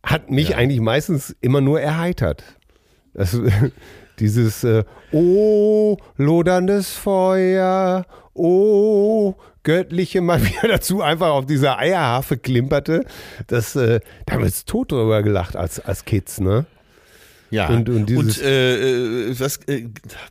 hat mich eigentlich meistens immer nur erheitert. Das, dieses äh, Oh, loderndes Feuer, oh, göttliche mal wieder dazu einfach auf dieser Eierharfe klimperte. Das, äh, da haben wir jetzt tot drüber gelacht als, als Kids, ne? Ja. Und- und dieses- äh, äh, was, äh,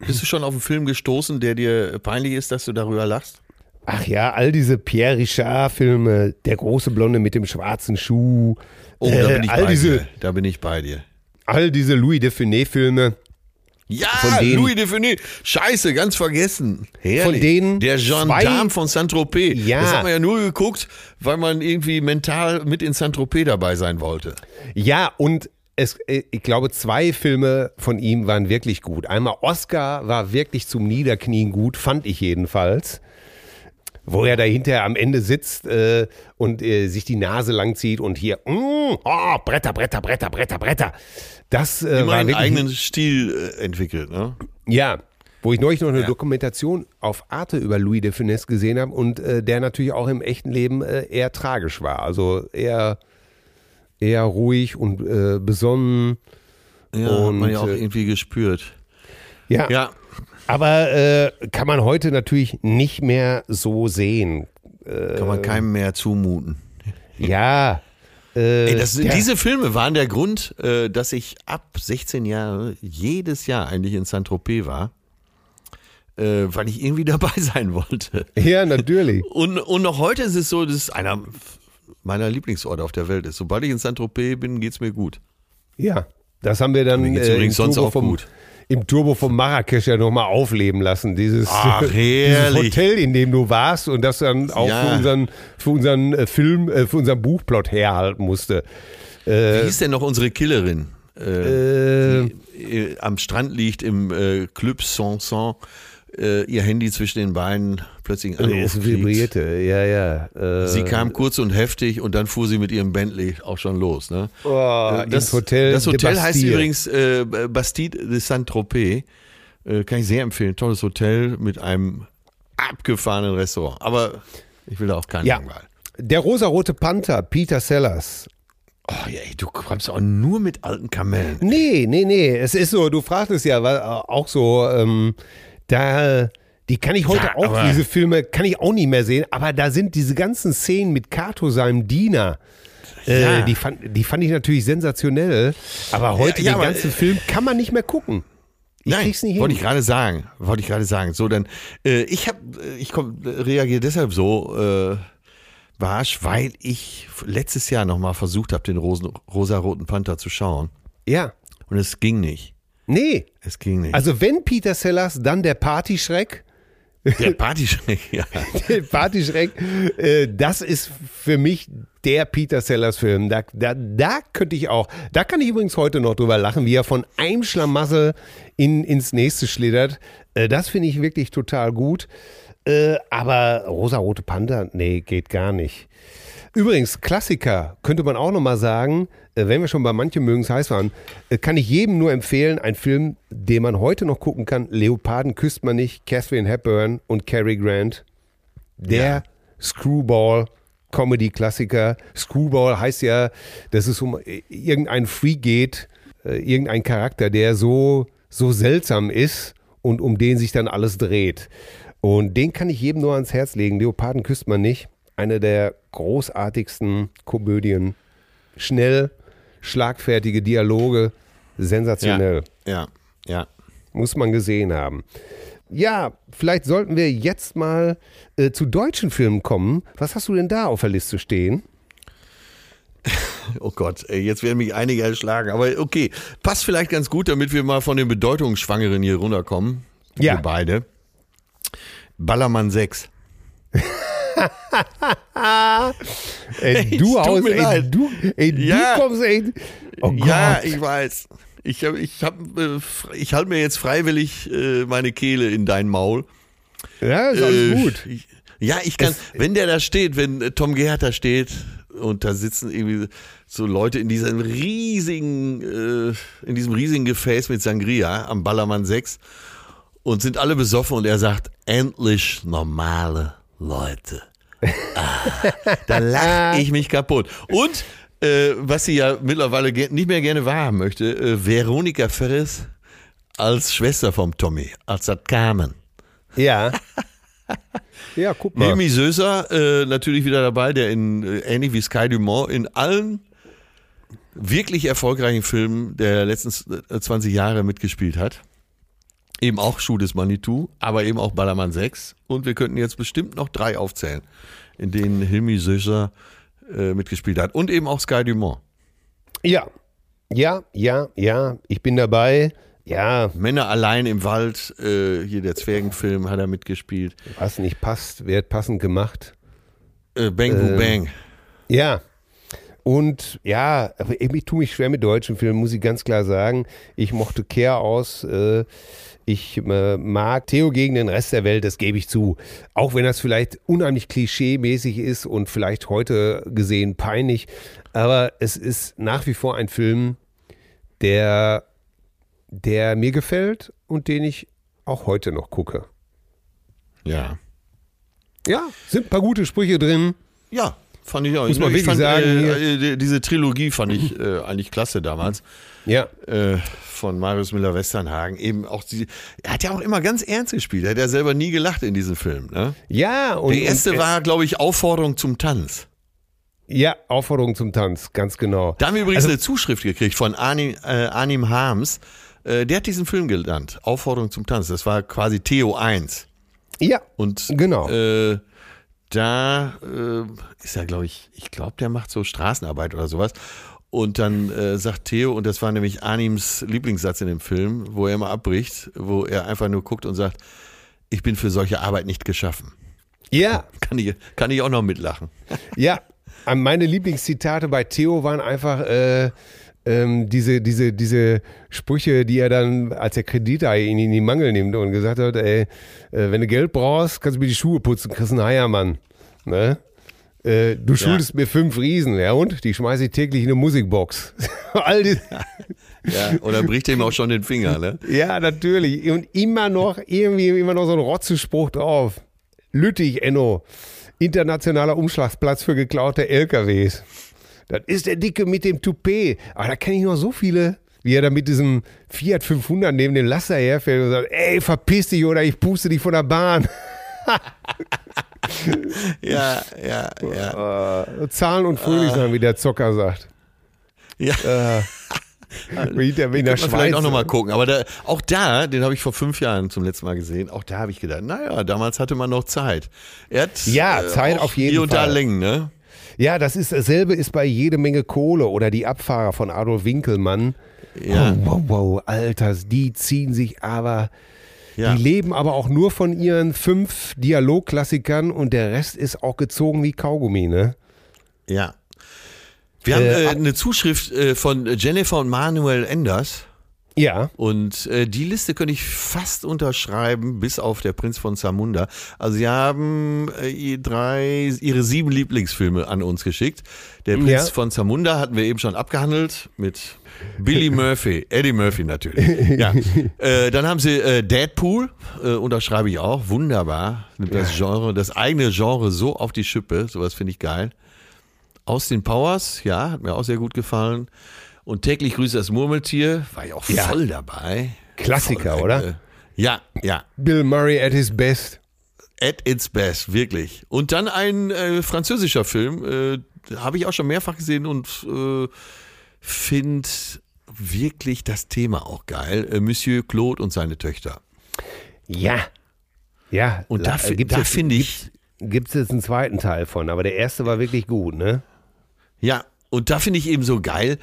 bist du schon auf einen Film gestoßen, der dir peinlich ist, dass du darüber lachst? Ach ja, all diese Pierre Richard-Filme, der große Blonde mit dem schwarzen Schuh, Oh, da äh, bin ich all bei diese, dir. Da bin ich bei dir. all diese Louis de Funès-Filme. Ja, Von denen- Louis de Funès. Scheiße, ganz vergessen. Herrlich. Von denen Der Gendarme von Saint-Tropez. Ja. Das hat man ja nur geguckt, weil man irgendwie mental mit in Saint-Tropez dabei sein wollte. Ja, und es, äh, ich glaube, zwei Filme von ihm waren wirklich gut. Einmal Oscar war wirklich zum Niederknien gut, fand ich jedenfalls. Wo er dahinter am Ende sitzt äh, und äh, sich die Nase lang zieht und hier, mm, oh, Bretter, Bretter, Bretter, Bretter, Bretter. Das äh, Immer war einen eigenen Stil äh, entwickelt, ne? ja, wo ich neulich noch eine Ja. Dokumentation auf Arte über Louis de Funès gesehen habe und äh, der natürlich auch im echten Leben äh, eher tragisch war. Also eher, eher ruhig und äh, besonnen. Ja, hat Und, man ja auch äh, irgendwie gespürt. Ja, Ja, aber äh, kann man heute natürlich nicht mehr so sehen. kann man keinem mehr zumuten. Ja. Äh, Ey, das, ja. Diese Filme waren der Grund, äh, dass ich ab 16 Jahre jedes Jahr eigentlich in Saint-Tropez war, äh, weil ich irgendwie dabei sein wollte. ja, natürlich. Und, und noch heute ist es so, dass es einer meiner Lieblingsorte auf der Welt ist. Sobald ich in Saint-Tropez bin, geht's mir gut. Ja, das haben wir dann Mir geht's äh, übrigens sonst auch vom, gut. Im Turbo von Marrakesch ja nochmal aufleben lassen. Dieses, Ach, dieses. Hotel, in dem du warst und das dann auch Ja. für unseren, für unseren äh, Film, äh, für unseren Buchplot herhalten musste. Wie hieß denn noch unsere Killerin? Äh, Äh, die, äh, am Strand liegt im äh, Club Sanson, äh, ihr Handy zwischen den Beinen, plötzlich einen Anruf es kriegt. vibrierte, ja, ja. Äh, Sie kam kurz und heftig und dann fuhr sie mit ihrem Bentley auch schon los. Ne? oh, das ins Hotel. das Hotel heißt übrigens äh, Bastide de Saint-Tropez. Äh, kann ich sehr empfehlen. Tolles Hotel mit einem abgefahrenen Restaurant. Aber ich will da auch keinen Ja. langweilen. Der rosarote Panther, Peter Sellers. Oh ja, ey, du kommst auch nur mit alten Kamellen. Nee, nee, nee. Es ist so, du fragtest ja weil, äh, auch so, ähm, da, die kann ich heute Ja, auch, diese Filme kann ich auch nicht mehr sehen, aber da sind diese ganzen Szenen mit Kato, seinem Diener. Äh, Ja. die, fand, die fand ich natürlich sensationell, aber heute ja, den aber, ganzen äh, Film kann man nicht mehr gucken. Ich Nein, krieg's nicht wollte hin. ich gerade sagen. Wollte ich gerade sagen. So, dann, äh, ich habe, ich komm, reagiere deshalb so, äh, barsch, weil ich letztes Jahr nochmal versucht habe, den rosaroten Panther zu schauen. Ja, Und es ging nicht. Nee. Es ging nicht. Also wenn Peter Sellers, dann der Partyschreck. der Partyschreck, ja. Der Partyschreck, äh, das ist für mich der Peter Sellers Film. Da, da, da könnte ich auch, da kann ich übrigens heute noch drüber lachen, wie er von einem Schlamassel in, ins nächste schlittert. Äh, das finde ich wirklich total gut. Äh, aber Rosa-Rote Panther, nee, geht gar nicht. Übrigens, Klassiker, könnte man auch nochmal sagen, äh, wenn wir schon bei manchen mögen es heiß waren, äh, kann ich jedem nur empfehlen, ein Film, den man heute noch gucken kann, Leoparden küsst man nicht, Catherine Hepburn und Cary Grant. Der Screwball Comedy-Klassiker. Screwball heißt ja, dass es um äh, irgendeinen Freak geht, äh, irgendein Charakter, der so, so seltsam ist und um den sich dann alles dreht. Und den kann ich jedem nur ans Herz legen. Leoparden küsst man nicht. Eine der großartigsten Komödien. Schnell, schlagfertige Dialoge, sensationell. Ja, ja. Muss man gesehen haben. Ja, vielleicht sollten wir jetzt mal äh, zu deutschen Filmen kommen. Was hast du denn da auf der Liste stehen? Oh Gott, jetzt werden mich einige erschlagen. Aber okay, passt vielleicht ganz gut, damit wir mal von den Bedeutungsschwangeren hier runterkommen. Ja. Wir beide. Ballermann 6. Ey, Es du aus, ey, leid. du, ey, Ja. du kommst, ey. Oh Gott. Ja, ich weiß. Ich, hab- ich, hab, äh, ich halte mir jetzt freiwillig äh, meine Kehle in dein Maul. ja ist alles Äh, gut. Ich, ja, ich kann, wenn der da steht, wenn äh, Tom Gerhardt da steht und da sitzen irgendwie so Leute in diesem riesigen, äh, in diesem riesigen Gefäß mit Sangria am Ballermann 6 und sind alle besoffen und er sagt, endlich normale Leute. Ah, da lache ich mich kaputt. Und äh, was sie ja mittlerweile nicht mehr gerne wahrhaben möchte, äh, Veronika Ferres als Schwester vom Tommy, als das Carmen. Ja. ja, guck mal. Hilmi Söser äh, natürlich wieder dabei, der in äh, ähnlich wie Sky Dumont in allen wirklich erfolgreichen Filmen der letzten äh, 20 Jahre mitgespielt hat. Eben auch Schuh des Manitou, aber eben auch Ballermann 6. Und wir könnten jetzt bestimmt noch drei aufzählen, in denen Hilmi Söser äh, mitgespielt hat. Und eben auch Sky Dumont. Ja. Ja, ja, ja. Ich bin dabei. Ja, Männer allein im Wald, äh, hier der Zwergenfilm hat er mitgespielt. was nicht passt, wird passend gemacht. Äh, Bang Ähm, Bang. Ja. Und ja, aber ich tue mich schwer mit deutschen Filmen, muss ich ganz klar sagen. Ich mochte Care aus. Äh, ich äh, mag Theo gegen den Rest der Welt, das gebe ich zu. Auch wenn das vielleicht unheimlich klischee-mäßig ist und vielleicht heute gesehen peinlich. Aber es ist nach wie vor ein Film, der, der mir gefällt und den ich auch heute noch gucke. Ja. Ja, sind ein paar gute Sprüche drin. Ja, fand ich auch. Muss man ich fand, sagen, äh, äh, diese Trilogie fand ich äh, eigentlich klasse damals. Ja. Äh, von Marius Müller-Westernhagen. Eben auch die, er hat ja auch immer ganz ernst gespielt. Er hat ja selber nie gelacht in diesem Film. Ne? Ja, und. Der erste und, war, glaube ich, Aufforderung zum Tanz. Ja, Aufforderung zum Tanz, ganz genau. Da haben wir übrigens Also- eine Zuschrift gekriegt von Arnim, äh, Arnim Harms. Äh, der hat diesen Film genannt. Aufforderung zum Tanz. Das war quasi Theo 1. Ja, Und Genau. äh, da äh, ist er, glaube ich, ich glaube, der macht so Straßenarbeit oder sowas. Und dann äh, sagt Theo, und das war nämlich Anims Lieblingssatz in dem Film, wo er immer abbricht, wo er einfach nur guckt und sagt, ich bin für solche Arbeit nicht geschaffen. ja, Kann ich, kann ich auch noch mitlachen. ja. Meine Lieblingszitate bei Theo waren einfach äh, ähm, diese, diese, diese Sprüche, die er dann, als er Kredite ihn in die Mangel nimmt und gesagt hat, ey, äh, wenn du Geld brauchst, kannst du mir die Schuhe putzen, kriegst einen Heiermann. Ne? äh, du schuldest mir fünf Riesen, ja und? Die schmeiße ich täglich in eine Musikbox. All die, Ja, oder bricht ihm auch schon den Finger, ne? ja, natürlich. Und immer noch, irgendwie immer noch so ein Rotzespruch drauf. Lüttich, Enno. Internationaler Umschlagsplatz für geklaute LKWs. Das ist der Dicke mit dem Toupet. Aber da kenne ich noch so viele, wie er da mit diesem Fiat 500 neben dem Laster herfährt und sagt, ey, verpiss dich oder ich puste dich von der Bahn. Ja, ja, ja. Äh, Zahlen und fröhlich sein, wie der Zocker sagt. Ja. Wie der in der vielleicht auch nochmal gucken. Aber da, auch da, den habe ich vor fünf Jahren zum letzten Mal gesehen, auch da habe ich gedacht, naja, damals hatte man noch Zeit. Er hat Ja, Zeit auch auf jeden hier und da Fall. Längen, ne? Ja, das ist dasselbe ist bei jede Menge Kohle oder die Abfahrer von Adolf Winkelmann. Ja. Oh, wow, wow, Alter, die ziehen sich aber, Ja. die leben aber auch nur von ihren fünf Dialogklassikern und der Rest ist auch gezogen wie Kaugummi, ne? Ja. Wir haben Äh, äh, eine Zuschrift äh, von Jennifer und Manuel Enders. Ja, Und äh, die Liste könnte ich fast unterschreiben, bis auf der Prinz von Zamunda. Also sie haben äh, drei, ihre sieben Lieblingsfilme an uns geschickt. Der Prinz Ja. von Zamunda hatten wir eben schon abgehandelt mit Billy Murphy, Eddie Murphy natürlich. Ja. Äh, dann haben sie äh, Deadpool, äh, unterschreibe ich auch, wunderbar. Nimmt das Genre, das eigene Genre so auf die Schippe, sowas finde ich geil. Austin Powers, ja, hat mir auch sehr gut gefallen. Und täglich grüßt das Murmeltier, war ich auch Ja. voll dabei. Klassiker, Voll, oder? Ja, ja. Bill Murray at his best. At its best, wirklich. Und dann ein äh, französischer Film, äh, habe ich auch schon mehrfach gesehen und äh, finde wirklich das Thema auch geil. Äh, Monsieur Claude und seine Töchter. Ja. Ja, Und da, da finde ich, Gibt es jetzt einen zweiten Teil von, aber der erste war wirklich gut, ne? ja, und da finde ich eben so geil,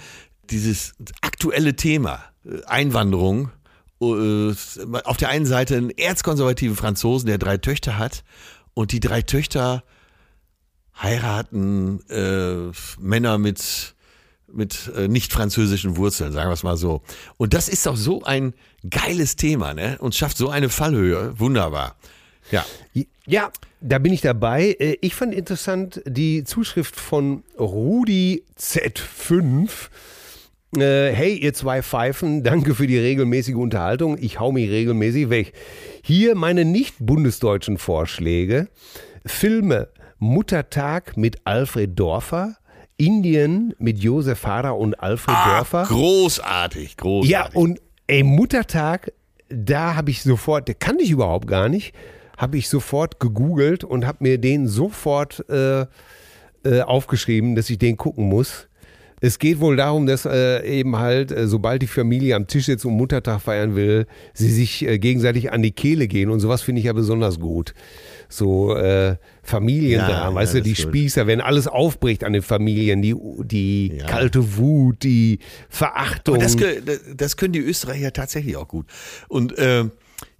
dieses aktuelle Thema, äh, Einwanderung. äh, Auf der einen Seite einen erzkonservativen Franzosen, der drei Töchter hat und die drei Töchter heiraten äh, Männer mit, mit äh, nicht französischen Wurzeln, sagen wir es mal so. Und das ist doch so ein geiles Thema, ne? Und schafft so eine Fallhöhe. Wunderbar. Ja. Ja, da bin ich dabei. Ich fand interessant die Zuschrift von Rudi Z5. Äh, hey, ihr zwei Pfeifen, danke für die regelmäßige Unterhaltung. Ich hau mich regelmäßig weg. Hier meine nicht bundesdeutschen Vorschläge. Filme Muttertag mit Alfred Dorfer, Indien mit Josef Hader und Alfred Dorfer. Großartig, großartig. Ja, und ey, Muttertag, da habe ich sofort, der kannte ich überhaupt gar nicht, habe ich sofort gegoogelt und habe mir den sofort äh, äh, aufgeschrieben, dass ich den gucken muss. Es geht wohl darum, dass äh, eben halt, äh, sobald die Familie am Tisch sitzt und Muttertag feiern will, sie sich äh, gegenseitig an die Kehle gehen und sowas finde ich ja besonders gut. So äh, Familiendramen, Ja, weißt ja, du, die. Spießer, wenn alles aufbricht an den Familien, die, die Ja. kalte Wut, die Verachtung. Das, das können die Österreicher tatsächlich auch gut. Und äh,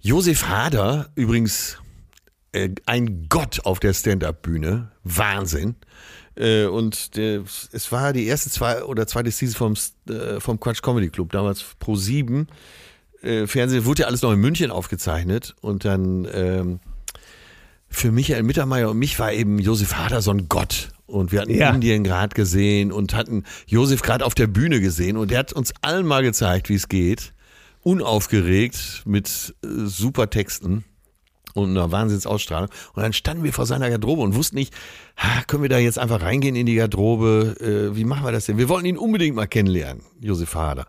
Josef Hader, übrigens äh, ein Gott auf der Stand-Up-Bühne, Wahnsinn. Äh, und der, es war die erste zwei oder zweite Season vom, äh, vom Quatsch Comedy Club, damals Pro 7. Äh, Fernsehen wurde ja alles noch in München aufgezeichnet und dann ähm, für Michael Mittermeier und mich war eben Josef Hader so ein Gott. Und wir hatten Ja. Indien gerade gesehen und hatten Josef gerade auf der Bühne gesehen und der hat uns allen mal gezeigt, wie es geht. Unaufgeregt mit äh, super Texten und einer Wahnsinnsausstrahlung. Und dann standen wir vor seiner Garderobe und wussten nicht, ha, können wir da jetzt einfach reingehen in die Garderobe? Äh, wie machen wir das denn? Wir wollten ihn unbedingt mal kennenlernen, Josef Hader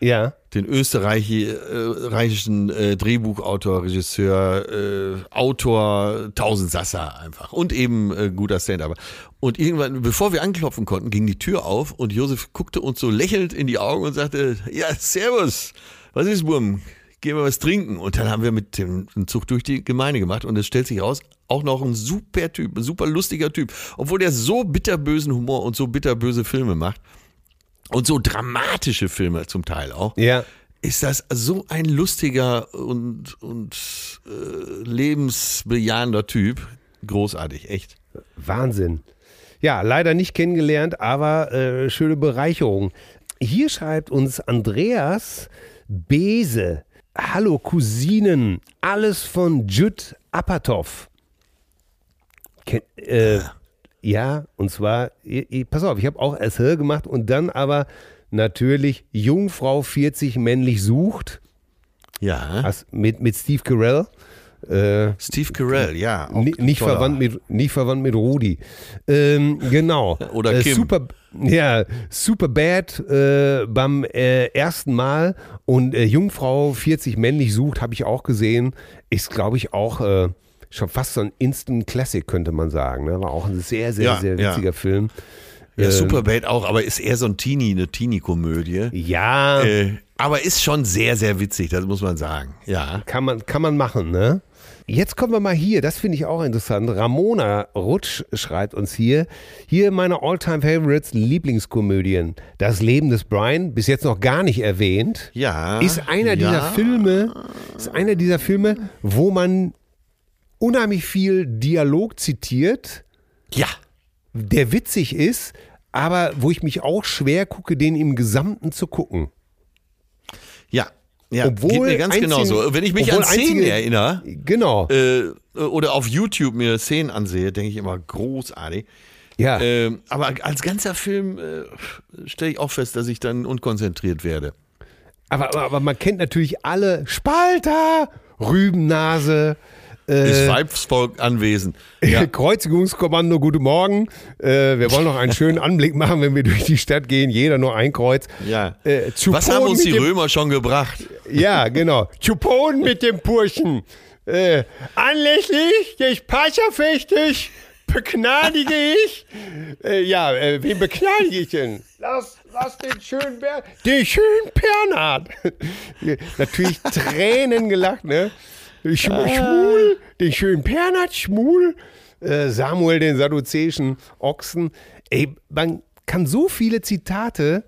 ja. den österreichischen äh, Drehbuchautor, Regisseur, äh, Autor, Tausendsasser einfach und eben äh, guter Stand-up. Und irgendwann, bevor wir anklopfen konnten, ging die Tür auf und Josef guckte uns so lächelnd in die Augen und sagte, ja, servus, was ist, Wurm? Gehen wir was trinken. Und dann haben wir mit dem Zug durch die Gemeinde gemacht und es stellt sich raus, auch noch ein super Typ, ein super lustiger Typ. Obwohl der so bitterbösen Humor und so bitterböse Filme macht und so dramatische Filme zum Teil auch Ja. ist das so ein lustiger und, und äh, lebensbejahender Typ. Großartig, echt. Wahnsinn. Ja, leider nicht kennengelernt, aber äh, schöne Bereicherung. Hier schreibt uns Andreas Bese. Hallo Cousinen, alles von Jud Apatow. Ken, äh, Ja, und zwar, pass auf, ich habe auch SH gemacht und dann aber natürlich Jungfrau 40 männlich sucht. Ja. Mit, mit Steve Carell. Äh, Steve Carell, ja. nicht, toller. verwandt mit, nicht verwandt mit Rudi. Ähm, genau. Oder äh, Kim. Super, ja, super bad äh, beim äh, ersten Mal und äh, Jungfrau 40 männlich sucht, habe ich auch gesehen. Ist, glaube ich, auch äh, schon fast so ein Instant Classic, könnte man sagen. Ne? War auch ein sehr, sehr, Ja, sehr ja. witziger Film. Ja, Ähm, Superbad auch, aber ist eher so ein Teenie, eine Teenie-Komödie. Ja, Äh, aber ist schon sehr, sehr witzig, das muss man sagen. Ja. kann man, kann man machen, ne? Jetzt kommen wir mal hier, das finde ich auch interessant. Ramona Rutsch schreibt uns hier, hier meine Alltime favorites Lieblingskomödien. Das Leben des Brian, bis jetzt noch gar nicht erwähnt, Ja. ist einer ja. dieser Filme, ist einer dieser Filme, wo man unheimlich viel Dialog zitiert, Ja. der witzig ist, aber wo ich mich auch schwer gucke, den im Gesamten zu gucken. Ja. Ja, Obwohl geht mir ganz einzige- genauso. Wenn ich mich an Szenen einzige- erinnere Genau. äh, oder auf YouTube mir Szenen ansehe, denke ich immer großartig. ja. Ähm, aber als ganzer Film äh, stelle ich auch fest, dass ich dann unkonzentriert werde. Aber, aber, aber man kennt natürlich alle Spalter, Rübennase, Ist äh, Weibsvolk anwesend. Ja. Kreuzigungskommando, guten Morgen. Äh, wir wollen noch einen schönen Anblick machen, wenn wir durch die Stadt gehen. Jeder nur ein Kreuz. ja. Äh, Was haben uns die Römer schon gebracht? Ja, genau. Chupon mit dem Purchen. Äh, anlässlich des Pascha-Festes begnadige ich. Äh, ja, äh, wen begnadige ich denn? Lass, lass den schönen Ber den schönen Bernhard. Natürlich Tränen gelacht, ne? Sch Schmul, den schönen Bernhard, Schmul. Äh, Samuel, den sadduzäischen Ochsen. Ey, man kann so viele Zitate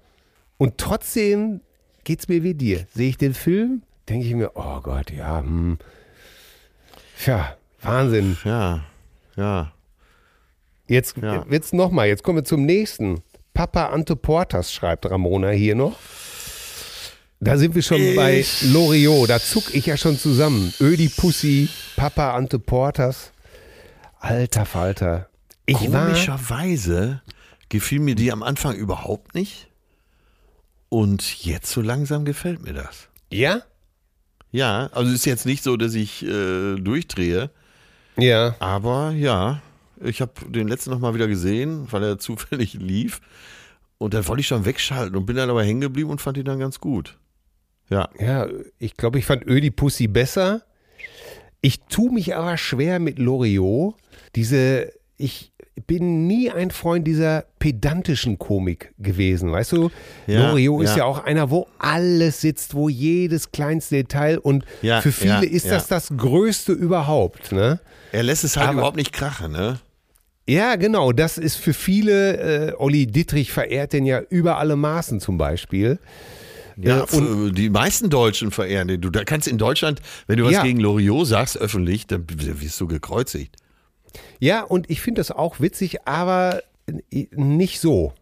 und trotzdem geht's mir wie dir. Sehe ich den Film, denke ich mir, oh Gott, ja, hm. Tja, Wahnsinn. Ja, ja. Jetzt Ja. wird's noch mal. Jetzt kommen wir zum nächsten. Papa Ante Portas schreibt Ramona hier noch. Da sind wir schon bei Ich- Loriot. Da zuck ich ja schon zusammen. Ödi Pussy, Papa Ante Portas. Alter Falter. Ich Komischerweise gefiel mir die am Anfang überhaupt nicht. Und jetzt so langsam gefällt mir das. ja? Ja, also ist jetzt nicht so, dass ich äh, durchdrehe, Ja. aber ja, ich habe den letzten noch mal wieder gesehen, weil er zufällig lief. Und dann wollte ich schon wegschalten und bin dann aber hängen geblieben und fand ihn dann ganz gut. Ja. Ja, ich glaube, ich fand Ödi Pussy besser. Ich tue mich aber schwer mit Loriot. Diese, ich bin nie ein Freund dieser pedantischen Komik gewesen, weißt du? Ja, Loriot ist ja. ja auch einer, wo alles sitzt, wo jedes kleinste Detail und Ja, für viele ja, ist ja. das das Größte überhaupt, ne? Er lässt es halt Aber- überhaupt nicht krachen, ne? Ja, genau. Das ist für viele, äh, Olli Dittrich verehrt den ja über alle Maßen zum Beispiel. Ja, und die meisten Deutschen verehren den. Du da kannst in Deutschland, wenn du was Ja. gegen Loriot sagst, öffentlich, dann wirst du gekreuzigt. Ja, und ich finde das auch witzig, aber nicht so.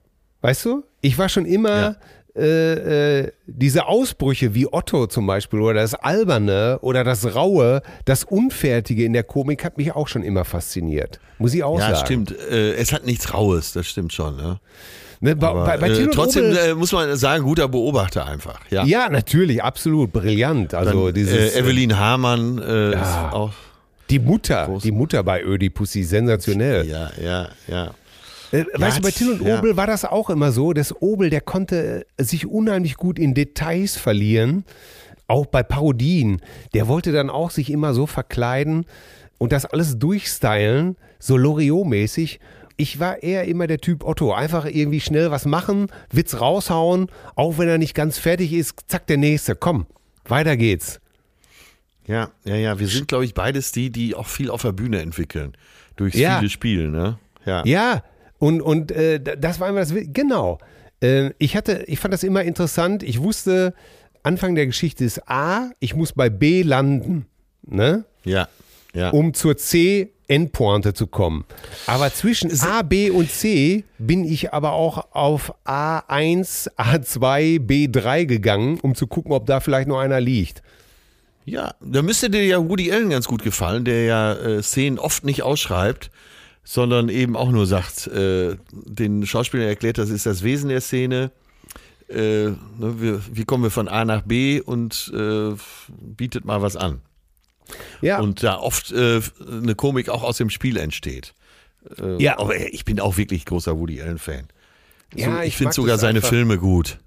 Weißt du? Ich war schon immer äh, äh, diese Ausbrüche wie Otto zum Beispiel oder das Alberne oder das Raue, das Unfertige in der Komik hat mich auch schon immer fasziniert. Muss ich auch Ja, sagen. stimmt. Äh, es hat nichts Raues, das stimmt schon. Ne? Ne, bei, Aber, bei, äh, trotzdem Obel- äh, muss man sagen, guter Beobachter einfach. Ja. ja, natürlich, absolut, brillant. Also Dann, dieses, äh, Evelyn Hamann äh, Ja. ist auch. die Mutter, Groß- die Mutter bei Ödipussy, sensationell. Ja, ja, ja. Äh, weißt du, bei Till und ja. Obel war das auch immer so. Das Obel, der konnte äh, sich unheimlich gut in Details verlieren. Auch bei Parodien. Der wollte dann auch sich immer so verkleiden und das alles durchstylen, so Loriot-mäßig. Ich war eher immer der Typ Otto. Einfach irgendwie schnell was machen, Witz raushauen, auch wenn er nicht ganz fertig ist, zack, der nächste. Komm, weiter geht's. Ja, ja, ja. Wir sind, glaube ich, beides die, die auch viel auf der Bühne entwickeln. Durch Ja. viele Spiele, ne? Ja. Ja, und, und äh, da- das war immer das. Genau. Äh, ich hatte, ich fand das immer interessant. Ich wusste, Anfang der Geschichte ist A, ich muss bei B landen, ne? Ja. ja. Um zur C Endpointe zu kommen. Aber zwischen A, B und C bin ich aber auch auf A1, A2, B3 gegangen, um zu gucken, ob da vielleicht noch einer liegt. Ja, da müsste dir ja Woody Allen ganz gut gefallen, der ja äh, Szenen oft nicht ausschreibt, sondern eben auch nur sagt, äh, den Schauspielern erklärt, das ist das Wesen der Szene. Äh, ne, wir, wie kommen wir von A nach B und äh, bietet mal was an. Ja. Und da oft äh, eine Komik auch aus dem Spiel entsteht. Äh, Ja. Aber ich bin auch wirklich großer Woody Allen-Fan. Ja, so, ich ich finde sogar seine einfach. Filme gut.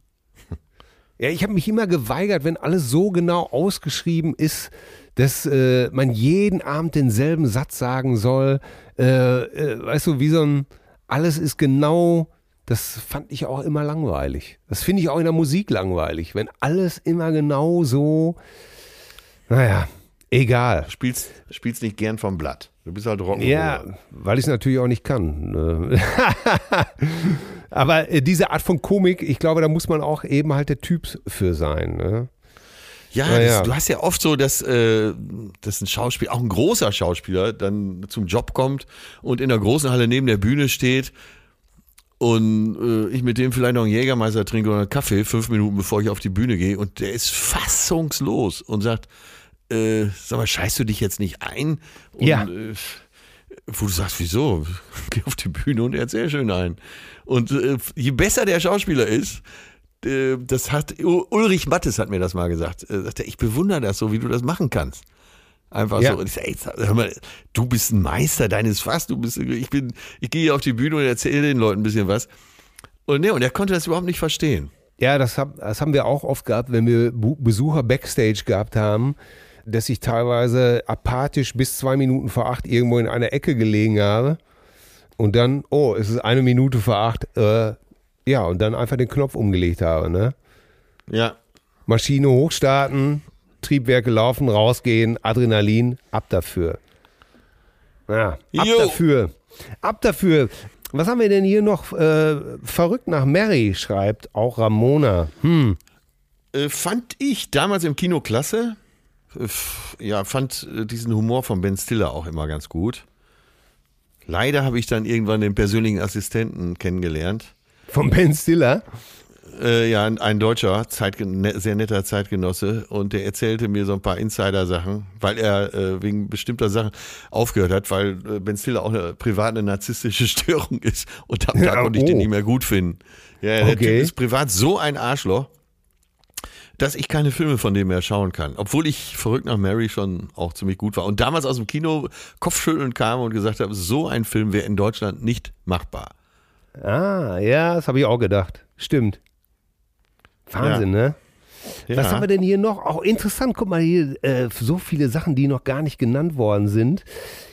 Ja, ich habe mich immer geweigert, wenn alles so genau ausgeschrieben ist, dass äh, man jeden Abend denselben Satz sagen soll. Äh, äh, weißt du, wie so ein alles ist genau. Das fand ich auch immer langweilig. Das finde ich auch in der Musik langweilig, wenn alles immer genau so. Naja, egal. Spielst, spielst nicht gern vom Blatt. Du bist halt Rock'n'Roller. Ja, weil ich es natürlich auch nicht kann. ne. Aber äh, diese Art von Komik, ich glaube, da muss man auch eben halt der Typ für sein. Ne? Ja, das, ja. du hast ja oft so, dass, äh, dass ein Schauspieler, auch ein großer Schauspieler, dann zum Job kommt und in der großen Halle neben der Bühne steht und äh, ich mit dem vielleicht noch einen Jägermeister trinke oder einen Kaffee, fünf Minuten bevor ich auf die Bühne gehe und der ist fassungslos und sagt, äh, sag mal, scheißt du dich jetzt nicht ein? Und, Ja. Äh, wo du sagst, wieso? Geh auf die Bühne und erzähl schön ein. Und äh, je besser der Schauspieler ist, äh, das hat Ulrich Mattes hat mir das mal gesagt. Er sagte, ich bewundere das so, wie du das machen kannst. Einfach Ja. so. Und ich sag, ey, hör mal, du bist ein Meister deines Fass. Du bist, ich bin, ich gehe auf die Bühne und erzähle den Leuten ein bisschen was. Und nee, und er konnte das überhaupt nicht verstehen. Ja, das, hab, das haben wir auch oft gehabt, wenn wir Besucher Backstage gehabt haben, dass ich teilweise apathisch bis zwei Minuten vor acht irgendwo in einer Ecke gelegen habe und dann, oh, es ist eine Minute vor acht, äh, ja, und dann einfach den Knopf umgelegt habe. Ne? Ja. Maschine hochstarten, Triebwerke laufen, rausgehen, Adrenalin, ab dafür. Ja, ab Jo. dafür. Ab dafür. Was haben wir denn hier noch? Äh, verrückt nach Mary schreibt auch Ramona. Hm. Äh, fand ich damals im Kino klasse. Äh, Ja, fand äh, diesen Humor von Ben Stiller auch immer ganz gut. Leider habe ich dann irgendwann den persönlichen Assistenten kennengelernt. Von Ben Stiller. Äh, ja, ein, deutscher, Zeitgen ne, sehr netter Zeitgenosse und der erzählte mir so ein paar Insider-Sachen, weil er äh, wegen bestimmter Sachen aufgehört hat, weil äh, Ben Stiller auch eine privat eine narzisstische Störung ist und ab da Ja, konnte ich den oh. nicht mehr gut finden. Ja, der Okay. Typ ist privat so ein Arschloch, dass ich keine Filme von dem mehr schauen kann. Obwohl ich verrückt nach Mary schon auch ziemlich gut war. Und damals aus dem Kino Kopfschütteln kam und gesagt habe, so ein Film wäre in Deutschland nicht machbar. Ah, ja, das habe ich auch gedacht. Stimmt. Wahnsinn, ne? Was Ja. haben wir denn hier noch? Auch interessant, guck mal hier, äh, so viele Sachen, die noch gar nicht genannt worden sind.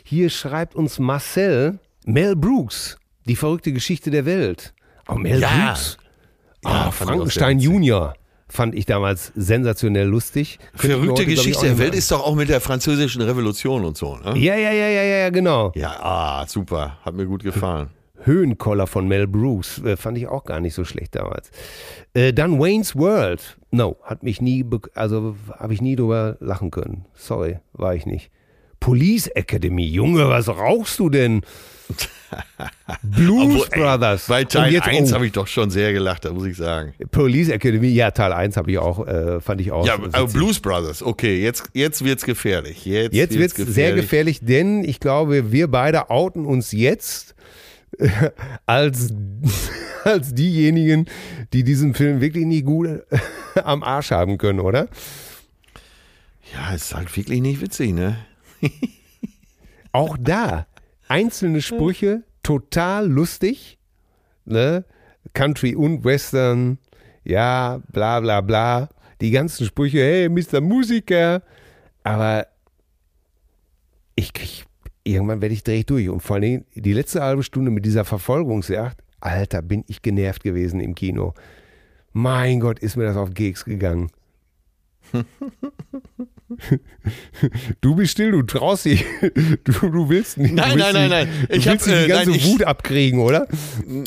Hier schreibt uns Marcel, Mel Brooks, die verrückte Geschichte der Welt. Oh, Mel Ja. Brooks. Ja, Ah, auch Frankenstein. Junior fand ich damals sensationell lustig. Könnte Verrückte heute, Geschichte der Welt ist doch auch mit der französischen Revolution und so, ne? Ja, ja, ja, ja, ja, ja, genau. Ja, ah, super. Hat mir gut gefallen. Höhenkoller von Mel Brooks. Äh, fand ich auch gar nicht so schlecht damals. Äh, dann Wayne's World. No, hat mich nie, also habe ich nie drüber lachen können. Sorry, war ich nicht. Police Academy. Junge, was rauchst du denn? Blues Obwohl, Brothers. Bei Und Teil jetzt, 1 oh, habe ich doch schon sehr gelacht, da muss ich sagen. Police Academy, ja, Teil 1 habe ich auch, äh, fand ich auch. Ja, aber Blues Brothers, okay, jetzt, jetzt wird's gefährlich. Jetzt, Jetzt wird es sehr gefährlich, denn ich glaube, wir beide outen uns jetzt äh, als, als diejenigen, die diesen Film wirklich nicht gut äh, am Arsch haben können, oder? Ja, ist halt wirklich nicht witzig, ne? Auch da einzelne Sprüche total lustig, ne? Country und Western, ja, bla bla bla. Die ganzen Sprüche, hey, Mr. Musiker. Aber ich krieg, irgendwann werde ich dreh durch. Und vor allem die letzte halbe Stunde mit dieser Verfolgungsjagd, Alter, bin ich genervt gewesen im Kino. Mein Gott, ist mir das auf den Keks gegangen. Du bist still, du traust dich. Du, du willst nicht. Nein, willst nein, nein, nein. Du Ich willst hab, nicht äh, die ganze nein, ich- Wut abkriegen, oder?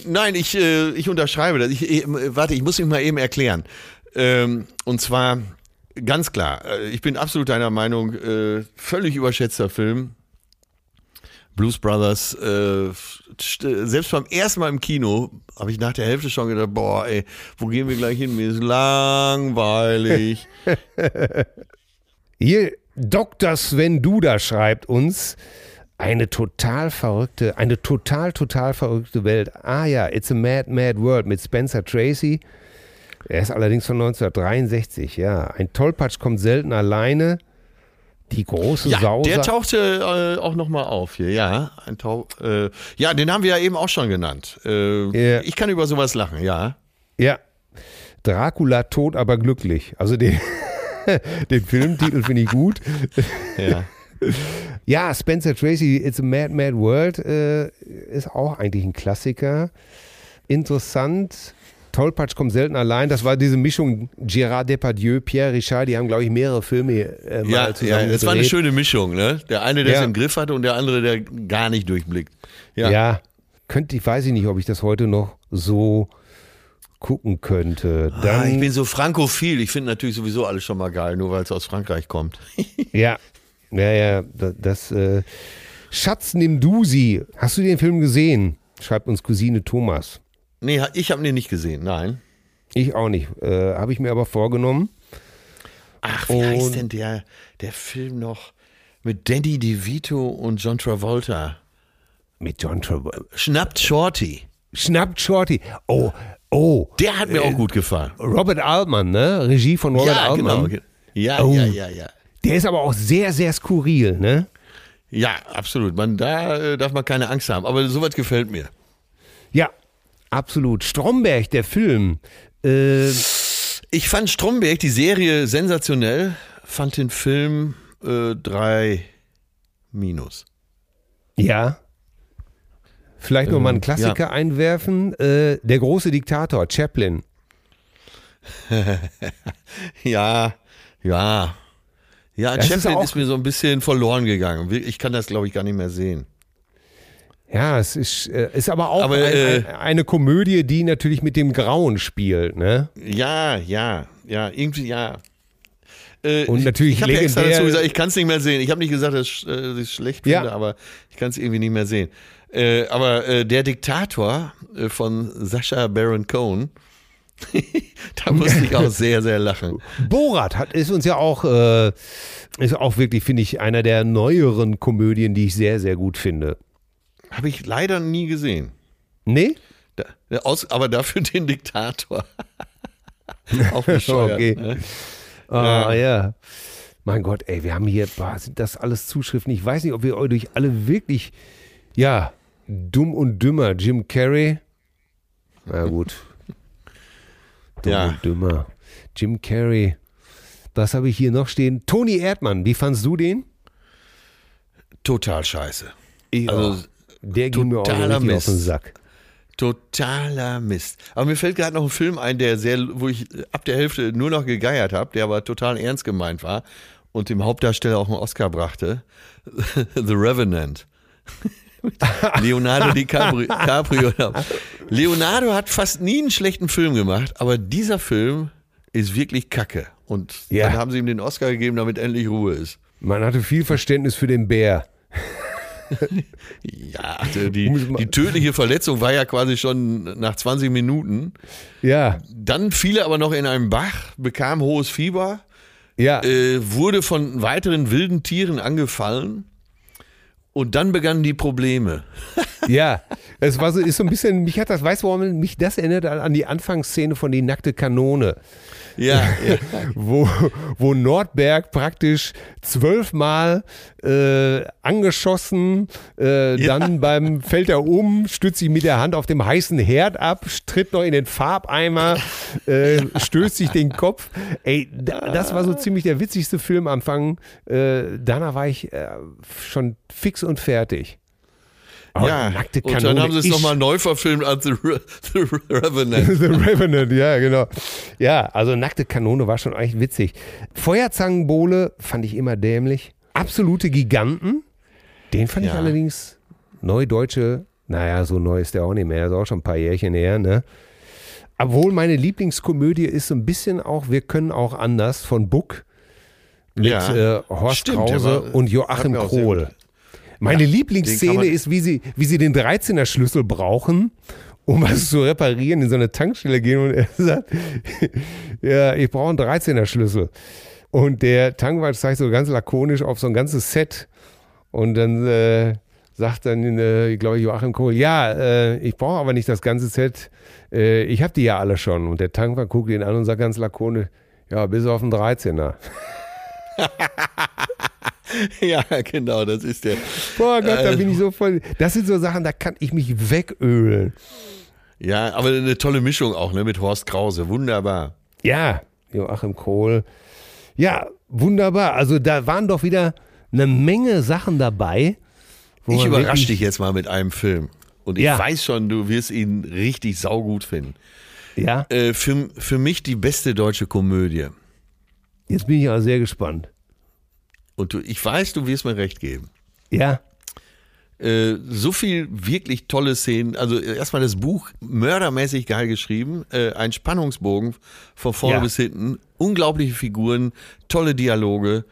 Nein, ich, äh, ich unterschreibe das. Ich, äh, warte, ich muss mich mal eben erklären. Ähm, und zwar ganz klar, ich bin absolut deiner Meinung, völlig überschätzter Film. Blues Brothers, äh, st- selbst beim ersten Mal im Kino habe ich nach der Hälfte schon gedacht, boah, ey, wo gehen wir gleich hin? Mir ist langweilig. Hier, Dr. Sven Duda schreibt uns, eine total verrückte, eine total, total verrückte Welt. Ah ja, It's a Mad, Mad World mit Spencer Tracy. Er ist allerdings von 1963, ja. Ein Tollpatsch kommt selten alleine. Die große Ja, Sause. der tauchte äh, auch nochmal auf hier, ja. Äh, ja, den haben wir ja eben auch schon genannt. Äh, Ja. Ich kann über sowas lachen, ja. Ja. Dracula tot, aber glücklich. Also den, den Filmtitel finde ich gut. ja. Ja, Spencer Tracy, It's a Mad, Mad World äh, ist auch eigentlich ein Klassiker. Interessant. Tollpatsch kommt selten allein. Das war diese Mischung Gérard Depardieu, Pierre Richard, die haben, glaube ich, mehrere Filme äh, mal Ja, zusammen ja, das war eine gedreht. schöne Mischung, ne? Der eine, der es Ja. im Griff hatte und der andere, der gar nicht durchblickt. Ja. Ja. könnte ich, weiß ich nicht, ob ich das heute noch so gucken könnte. Dann, Ah, ich bin so frankophil. Ich finde natürlich sowieso alles schon mal geil, nur weil es aus Frankreich kommt. Ja, ja, ja, da- das äh, Schatz, nimm du sie. Hast du den Film gesehen? Schreibt uns Cousine Thomas. nee, ich habe den nicht gesehen, nein. Ich auch nicht. Äh, Habe ich mir aber vorgenommen. Ach, wie heißt Und- denn der, der Film noch mit Danny DeVito und John Travolta? Mit John Travolta. Schnappt Shorty. Schnappt Shorty. Oh, oh. Der hat mir auch gut gefallen. Robert Altman, ne? Regie von Robert ja, Altman. genau. Ja, Oh. ja, ja, ja. Der ist aber auch sehr, sehr skurril, ne? Ja, absolut. Man, da äh, darf man keine Angst haben. Aber sowas gefällt mir. Ja, absolut. Stromberg, der Film. Äh, Ich fand Stromberg, die Serie, sensationell. Fand den Film äh, drei Minus. ja. Vielleicht noch mal einen Klassiker einwerfen. Äh, der große Diktator, Chaplin. Ja, ja. Ja, Das ist Chaplin auch- ist, mir so ein bisschen verloren gegangen. Ich kann das, glaube ich, gar nicht mehr sehen. Ja, es ist, äh, ist aber auch Aber, ein, äh, ein, eine Komödie, die natürlich mit dem Grauen spielt, ne? Ja, ja, ja, irgendwie, ja. Äh, Und ich- natürlich ich habe ja extra legendär- dazu gesagt, ich kann es nicht mehr sehen. Ich habe nicht gesagt, dass ich äh, ich es schlecht Ja. finde, aber ich kann es irgendwie nicht mehr sehen. Äh, aber äh, der Diktator äh, von Sascha Baron Cohen, da musste ich auch sehr, sehr lachen. Borat hat, ist uns ja auch, äh, ist auch wirklich, finde ich, einer der neueren Komödien, die ich sehr, sehr gut finde. Habe ich leider nie gesehen. Nee? Da, aus, aber dafür den Diktator. auch bescheuert. Okay. Ne? Ah, ja. Mein Gott, ey, wir haben hier, boah, sind das alles Zuschriften? Ich weiß nicht, ob wir euch durch alle wirklich, ja, dumm und dümmer. Jim Carrey. Na gut. Dumm Ja. und dümmer. Jim Carrey. Was habe ich hier noch stehen? Toni Erdmann, wie fandst du den? Total scheiße. Ich Also. Der ging mir auch richtig auf den Mist. Sack. Totaler Mist. Aber mir fällt gerade noch ein Film ein, der sehr, wo ich ab der Hälfte nur noch gegeiert habe, der aber total ernst gemeint war und dem Hauptdarsteller auch einen Oscar brachte. The Revenant. Leonardo DiCaprio. Caprio. Leonardo hat fast nie einen schlechten Film gemacht, aber dieser Film ist wirklich kacke. Und Ja. dann haben sie ihm den Oscar gegeben, damit endlich Ruhe ist. Man hatte viel Verständnis für den Bär. Ja, also die, die tödliche Verletzung war ja quasi schon nach 20 Minuten. Ja, Dann fiel er aber noch in einen Bach, bekam hohes Fieber, ja. äh, wurde von weiteren wilden Tieren angefallen und dann begannen die Probleme. Ja, es war so, ist so ein bisschen, mich hat das, weißt du, warum mich das erinnert an die Anfangsszene von Die nackte Kanone, Ja, ja. wo, wo Nordberg praktisch zwölfmal äh, angeschossen, äh, Ja. dann beim, fällt er um, stützt sich mit der Hand auf dem heißen Herd ab, tritt noch in den Farbeimer, äh, stößt sich den Kopf. Ey, da, das war so ziemlich der witzigste Filmanfang. Äh, danach war ich äh, schon fix und fertig. Ja. nackte und Kanone dann haben sie es nochmal neu verfilmt als The, Re The Revenant. The Revenant, ja, genau. Ja, also nackte Kanone war schon eigentlich witzig. Feuerzangenbowle fand ich immer dämlich. Absolute Giganten, den fand ich Ja. allerdings neudeutsche, naja, so neu ist der auch nicht mehr, ist auch schon ein paar Jährchen her, ne? Obwohl meine Lieblingskomödie ist so ein bisschen auch, wir können auch anders von Buck mit Ja. äh, Horst Stimmt, Krause war- und Joachim Krohl. Meine kann Lieblingsszene ist, wie sie, wie sie den 13er Schlüssel brauchen, um was zu reparieren, in so eine Tankstelle gehen und er sagt, ja, ich brauche einen 13er Schlüssel. Und der Tankwart zeigt so ganz lakonisch auf so ein ganzes Set und dann äh, sagt dann, äh, glaube ich, Joachim Kohl, ja, äh, ich brauche aber nicht das ganze Set, äh, ich habe die ja alle schon. Und der Tankwart guckt ihn an und sagt ganz lakonisch, ja, bis auf den 13er. ja, genau, das ist der. Boah Gott, da Äh, bin ich so voll. Das sind so Sachen, da kann ich mich wegölen. Ja, aber eine tolle Mischung auch, ne, mit Horst Krause. Wunderbar. Ja, Joachim Kohl. Ja, wunderbar. Also da waren doch wieder eine Menge Sachen dabei. Ich überrasche dich jetzt mal mit einem Film. Und ich Ja. weiß schon, du wirst ihn richtig saugut finden. Ja, Äh, für, für mich die beste deutsche Komödie. jetzt bin ich aber sehr gespannt. Und du, ich weiß, du wirst mir recht geben. Ja, Äh, so viel wirklich tolle Szenen. Also erstmal das Buch, mördermäßig geil geschrieben. Äh, ein Spannungsbogen von vorne Ja. bis hinten. Unglaubliche Figuren, tolle Dialoge.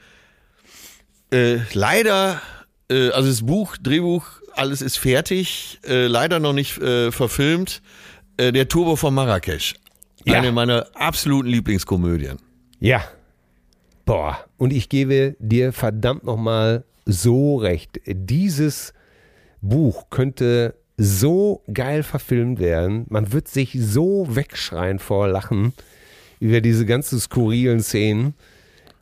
Äh, leider, äh, also das Buch, Drehbuch, alles ist fertig. Äh, leider noch nicht äh, verfilmt. Der Turbo von Marrakesch. Ja. Eine meiner absoluten Lieblingskomödien. ja. Boah, und ich gebe dir verdammt nochmal so recht. Dieses Buch könnte so geil verfilmt werden. Man wird sich so wegschreien vor Lachen über diese ganzen skurrilen Szenen.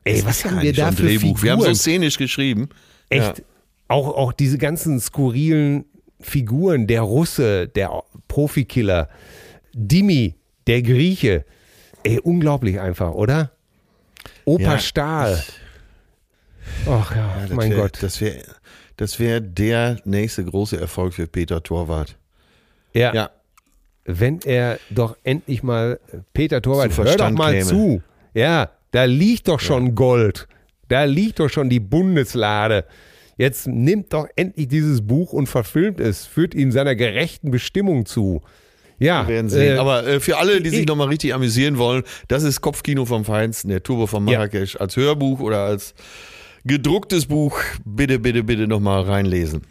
Ey, was haben wir da für Drehbuch? Wir haben so Figuren? szenisch geschrieben. Echt, Ja. auch, auch diese ganzen skurrilen Figuren, der Russe, der Profikiller, Dimi, der Grieche. Ey, unglaublich einfach, oder? Opa Ja. Stahl. Ach ja, Das mein wär, Gott. Das wäre das wär der nächste große Erfolg für Peter Torwart. Ja, Ja, wenn er doch endlich mal, Peter Torwart, Zu hör doch mal käme. zu. Ja, da liegt doch schon Gold. Da liegt doch schon die Bundeslade. Jetzt nimmt doch endlich dieses Buch und verfilmt es, führt ihn seiner gerechten Bestimmung zu. Ja, wir werden sehen. äh, Aber äh, für alle, die sich ich- nochmal richtig amüsieren wollen, das ist Kopfkino vom Feinsten, der Turbo von Ja. Marrakesch als Hörbuch oder als gedrucktes Buch. Bitte, bitte, bitte nochmal reinlesen.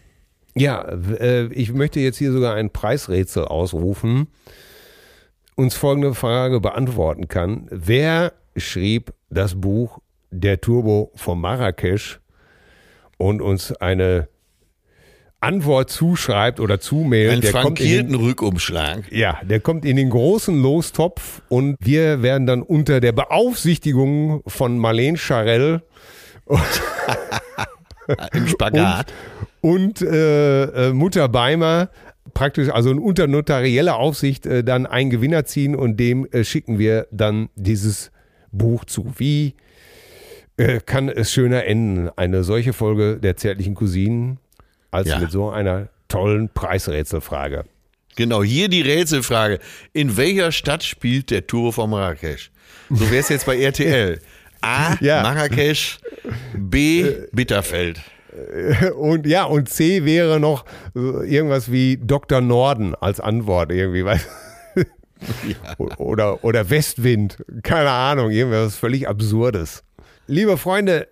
Ja, äh, ich möchte jetzt hier sogar ein Preisrätsel ausrufen, uns folgende Frage beantworten kann. Wer schrieb das Buch Der Turbo von Marrakesch und uns eine Antwort zuschreibt oder zumailt? Einen der kommt in frankierten den, Rückumschlag. ja, der kommt in den großen Lostopf und wir werden dann unter der Beaufsichtigung von Marlene Scharell Im Spagat. und äh, äh, Mutter Beimer praktisch, also in unter notarieller Aufsicht, äh, dann einen Gewinner ziehen und dem äh, schicken wir dann dieses Buch zu. Wie äh, kann es schöner enden, eine solche Folge der zärtlichen Cousinen, als Ja. mit so einer tollen Preisrätselfrage? Genau, hier die Rätselfrage. In welcher Stadt spielt der Turbo von Marrakesch? So wäre es jetzt bei RTL. A. Ja. Marrakesch. B. Bitterfeld. Und ja, und C wäre noch äh, irgendwas wie Dr. Norden als Antwort irgendwie, weißt oder, oder Westwind, keine Ahnung, irgendwas völlig Absurdes. Liebe Freunde,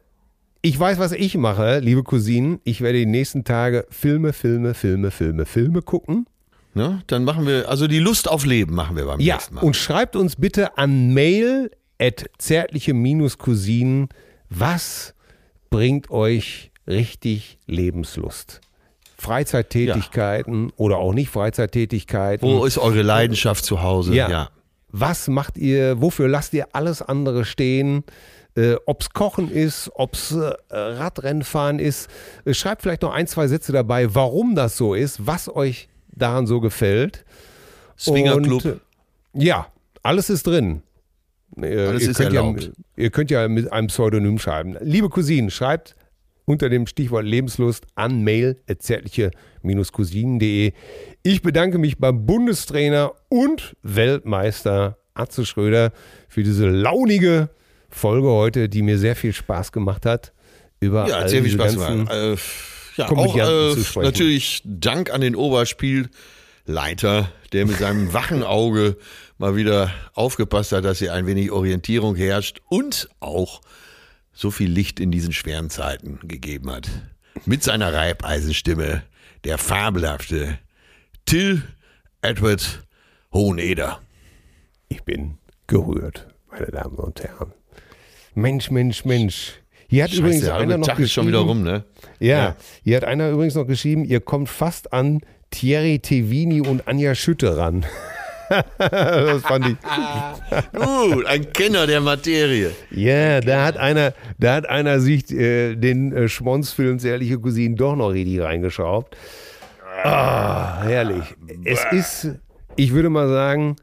ich weiß, was ich mache, liebe Cousinen. Ich werde die nächsten Tage Filme, Filme, Filme, Filme, Filme gucken. Ne? Dann machen wir, also die Lust auf Leben machen wir beim Ja, nächsten Mal. und schreibt uns bitte an mail at zärtliche-cousinen, was bringt euch richtig Lebenslust? Freizeittätigkeiten oder auch nicht Freizeittätigkeiten. Wo ist eure Leidenschaft zu Hause? Ja. Was macht ihr, wofür lasst ihr alles andere stehen? Äh, ob's Kochen ist, ob's äh, Radrennfahren ist. Äh, schreibt vielleicht noch ein, zwei Sätze dabei, warum das so ist, was euch daran so gefällt. Swingerclub. Und, äh, Ja, alles ist drin. Äh, Alles ihr ist könnt erlaubt. Ja, ihr könnt ja mit einem Pseudonym schreiben. Liebe Cousinen, schreibt unter dem Stichwort Lebenslust an mail cousinen.de. Ich bedanke mich beim Bundestrainer und Weltmeister Atze Schröder für diese launige Folge heute, die mir sehr viel Spaß gemacht hat. Über Ja, sehr viel Spaß gemacht. Äh, ja, auch äh, natürlich Dank an den Oberspielleiter, der mit seinem wachen Auge mal wieder aufgepasst hat, dass hier ein wenig Orientierung herrscht und auch so viel Licht in diesen schweren Zeiten gegeben hat. Mit seiner Reibeisenstimme, der fabelhafte Till Edward Hoheneder. Ich bin gerührt, meine Damen und Herren. Mensch, Mensch, Mensch. Hier hat Scheiße, übrigens einer noch Tag ist schon wieder geschrieben- rum, ne? Ja, Ja. hier hat einer übrigens noch geschrieben, ihr kommt fast an Thierry Tevini und Anja Schütte ran. das fand ich. Gut, ein Kenner der Materie. Ja, da hat einer, da hat einer sich äh, den äh, Schmonzfilm Zärtliche Cousinen doch noch richtig reingeschraubt. Ah, herrlich. Es ist, ich würde mal sagen,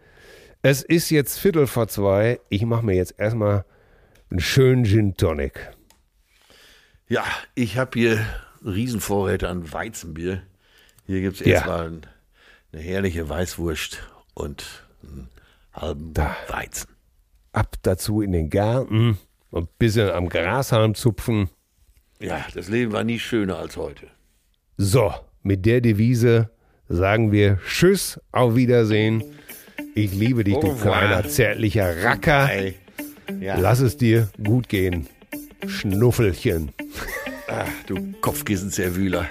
es ist jetzt Viertel vor zwei. Ich mache mir jetzt erstmal einen schönen Gin Tonic. Ja, ich habe hier Riesenvorräte an Weizenbier. Hier gibt es Ja. erstmal ein, eine herrliche Weißwurst und einen halben Da. Weizen. Ab dazu in den Garten und ein bisschen am Grashalm zupfen. Ja, das Leben war nie schöner als heute. So, mit der Devise sagen wir Tschüss, auf Wiedersehen. Ich liebe dich, du kleiner zärtlicher Racker. Ey. Ja, Lass es dir gut gehen. Schnuffelchen. ach, du Kopfkissenzerwühler.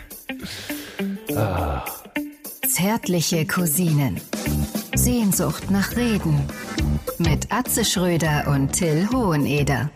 Zärtliche Cousinen. Sehnsucht nach Reden. Mit Atze Schröder und Till Hoheneder.